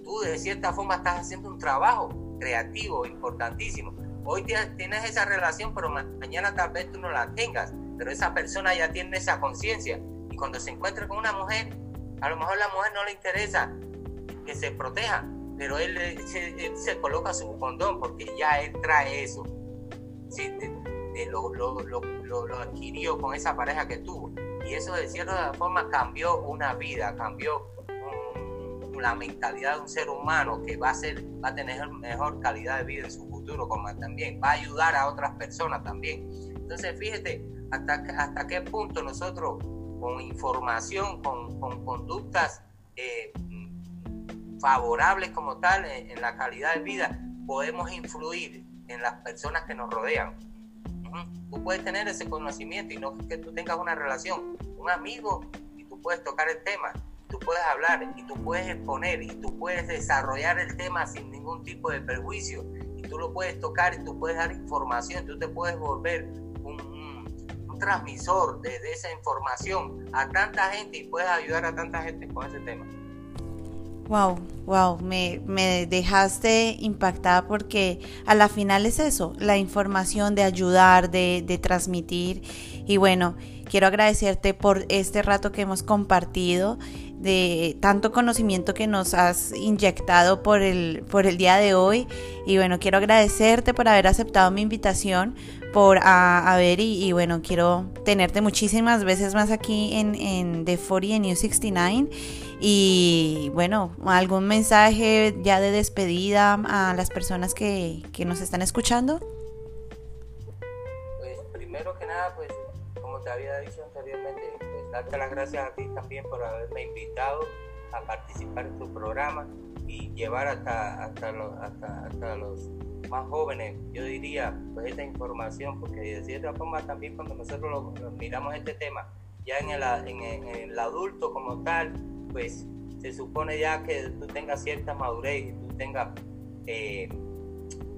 tú de cierta forma estás haciendo un trabajo creativo importantísimo. Hoy tienes esa relación, pero mañana tal vez tú no la tengas, pero esa persona ya tiene esa conciencia. Y cuando se encuentra con una mujer, a lo mejor la mujer no le interesa que se proteja, pero él, él se coloca su condón porque ya él trae eso lo, lo, lo, lo, adquirió con esa pareja que tuvo. Y eso de cierta forma cambió una vida, cambió la mentalidad de un ser humano que va a, ser, va a tener mejor calidad de vida en su futuro como también, va a ayudar a otras personas también. Entonces fíjate hasta, hasta qué punto nosotros con información, con, con conductas eh, favorables como tal en, en la calidad de vida, podemos influir en las personas que nos rodean. Tú puedes tener ese conocimiento y no que tú tengas una relación, un amigo y tú puedes tocar el tema, tú puedes hablar y tú puedes exponer y tú puedes desarrollar el tema sin ningún tipo de perjuicio y tú lo puedes tocar y tú puedes dar información, tú te puedes volver transmisor de, esa información a tanta gente y puedes ayudar a tanta gente con ese tema. Wow, wow, me, me, dejaste impactada porque a la final es eso, la información de ayudar, de, de transmitir. Y bueno, quiero agradecerte por este rato que hemos compartido de tanto conocimiento que nos has inyectado por el, por el día de hoy. Y bueno, quiero agradecerte por haber aceptado mi invitación, por a, ver y, bueno, quiero tenerte muchísimas veces más aquí en, en The 40 New 69. Y bueno, algún mensaje ya de despedida a las personas que, que nos están escuchando. Pues primero que nada, pues como te había dicho darte las gracias a ti también por haberme invitado a participar en tu programa y llevar hasta, hasta, los, hasta, los más jóvenes, yo diría, pues esta información, porque de cierta forma también cuando nosotros miramos este tema, ya en el, en, el, adulto como tal, pues se supone ya que tú tengas cierta madurez y tú tengas eh,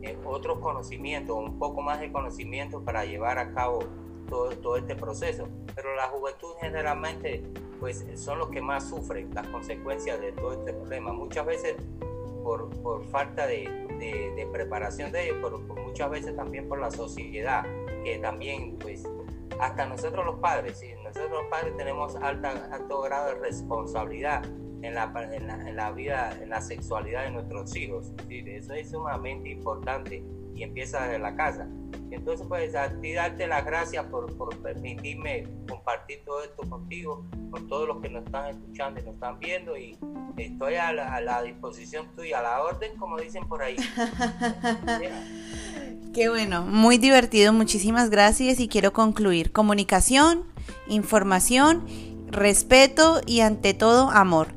eh, otros conocimientos, un poco más de conocimiento para llevar a cabo todo, todo este proceso. Pero la juventud generalmente pues son los que más sufren las consecuencias de todo este problema. Muchas veces por, por falta de, de, preparación de ellos, pero muchas veces también por la sociedad, que también pues hasta nosotros los padres, ¿sí? nosotros los padres tenemos alta, alto grado de responsabilidad en la, en la, en la vida, en la sexualidad de nuestros hijos. ¿sí? Eso es sumamente importante y empieza desde la casa. Entonces, pues a ti darte las gracias por, por, permitirme compartir todo esto contigo, con todos los que nos están escuchando y nos están viendo y estoy a la, a la disposición tuya, a la orden, como dicen por ahí. Qué bueno, muy divertido, muchísimas gracias y quiero concluir. Comunicación, información, respeto y ante todo amor.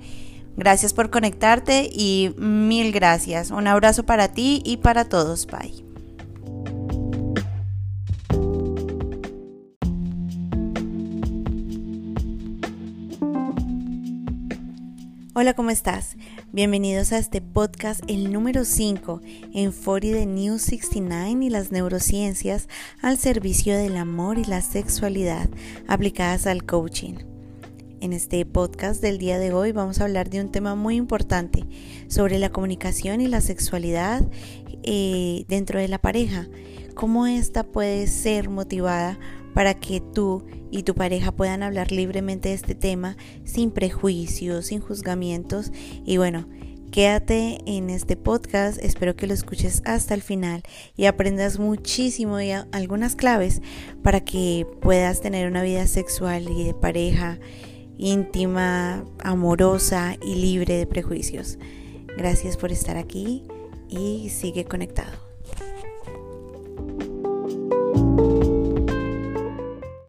Gracias por conectarte y mil gracias. Un abrazo para ti y para todos. Bye. Hola, ¿cómo estás? Bienvenidos a este podcast, el número 5 en 40 de New 69 y las neurociencias al servicio del amor y la sexualidad aplicadas al coaching. En este podcast del día de hoy vamos a hablar de un tema muy importante sobre la comunicación y la sexualidad eh, dentro de la pareja, cómo esta puede ser motivada para que tú y tu pareja puedan hablar libremente de este tema sin prejuicios, sin juzgamientos. Y bueno, quédate en este podcast, espero que lo escuches hasta el final y aprendas muchísimo y algunas claves para que puedas tener una vida sexual y de pareja íntima, amorosa y libre de prejuicios. Gracias por estar aquí y sigue conectado.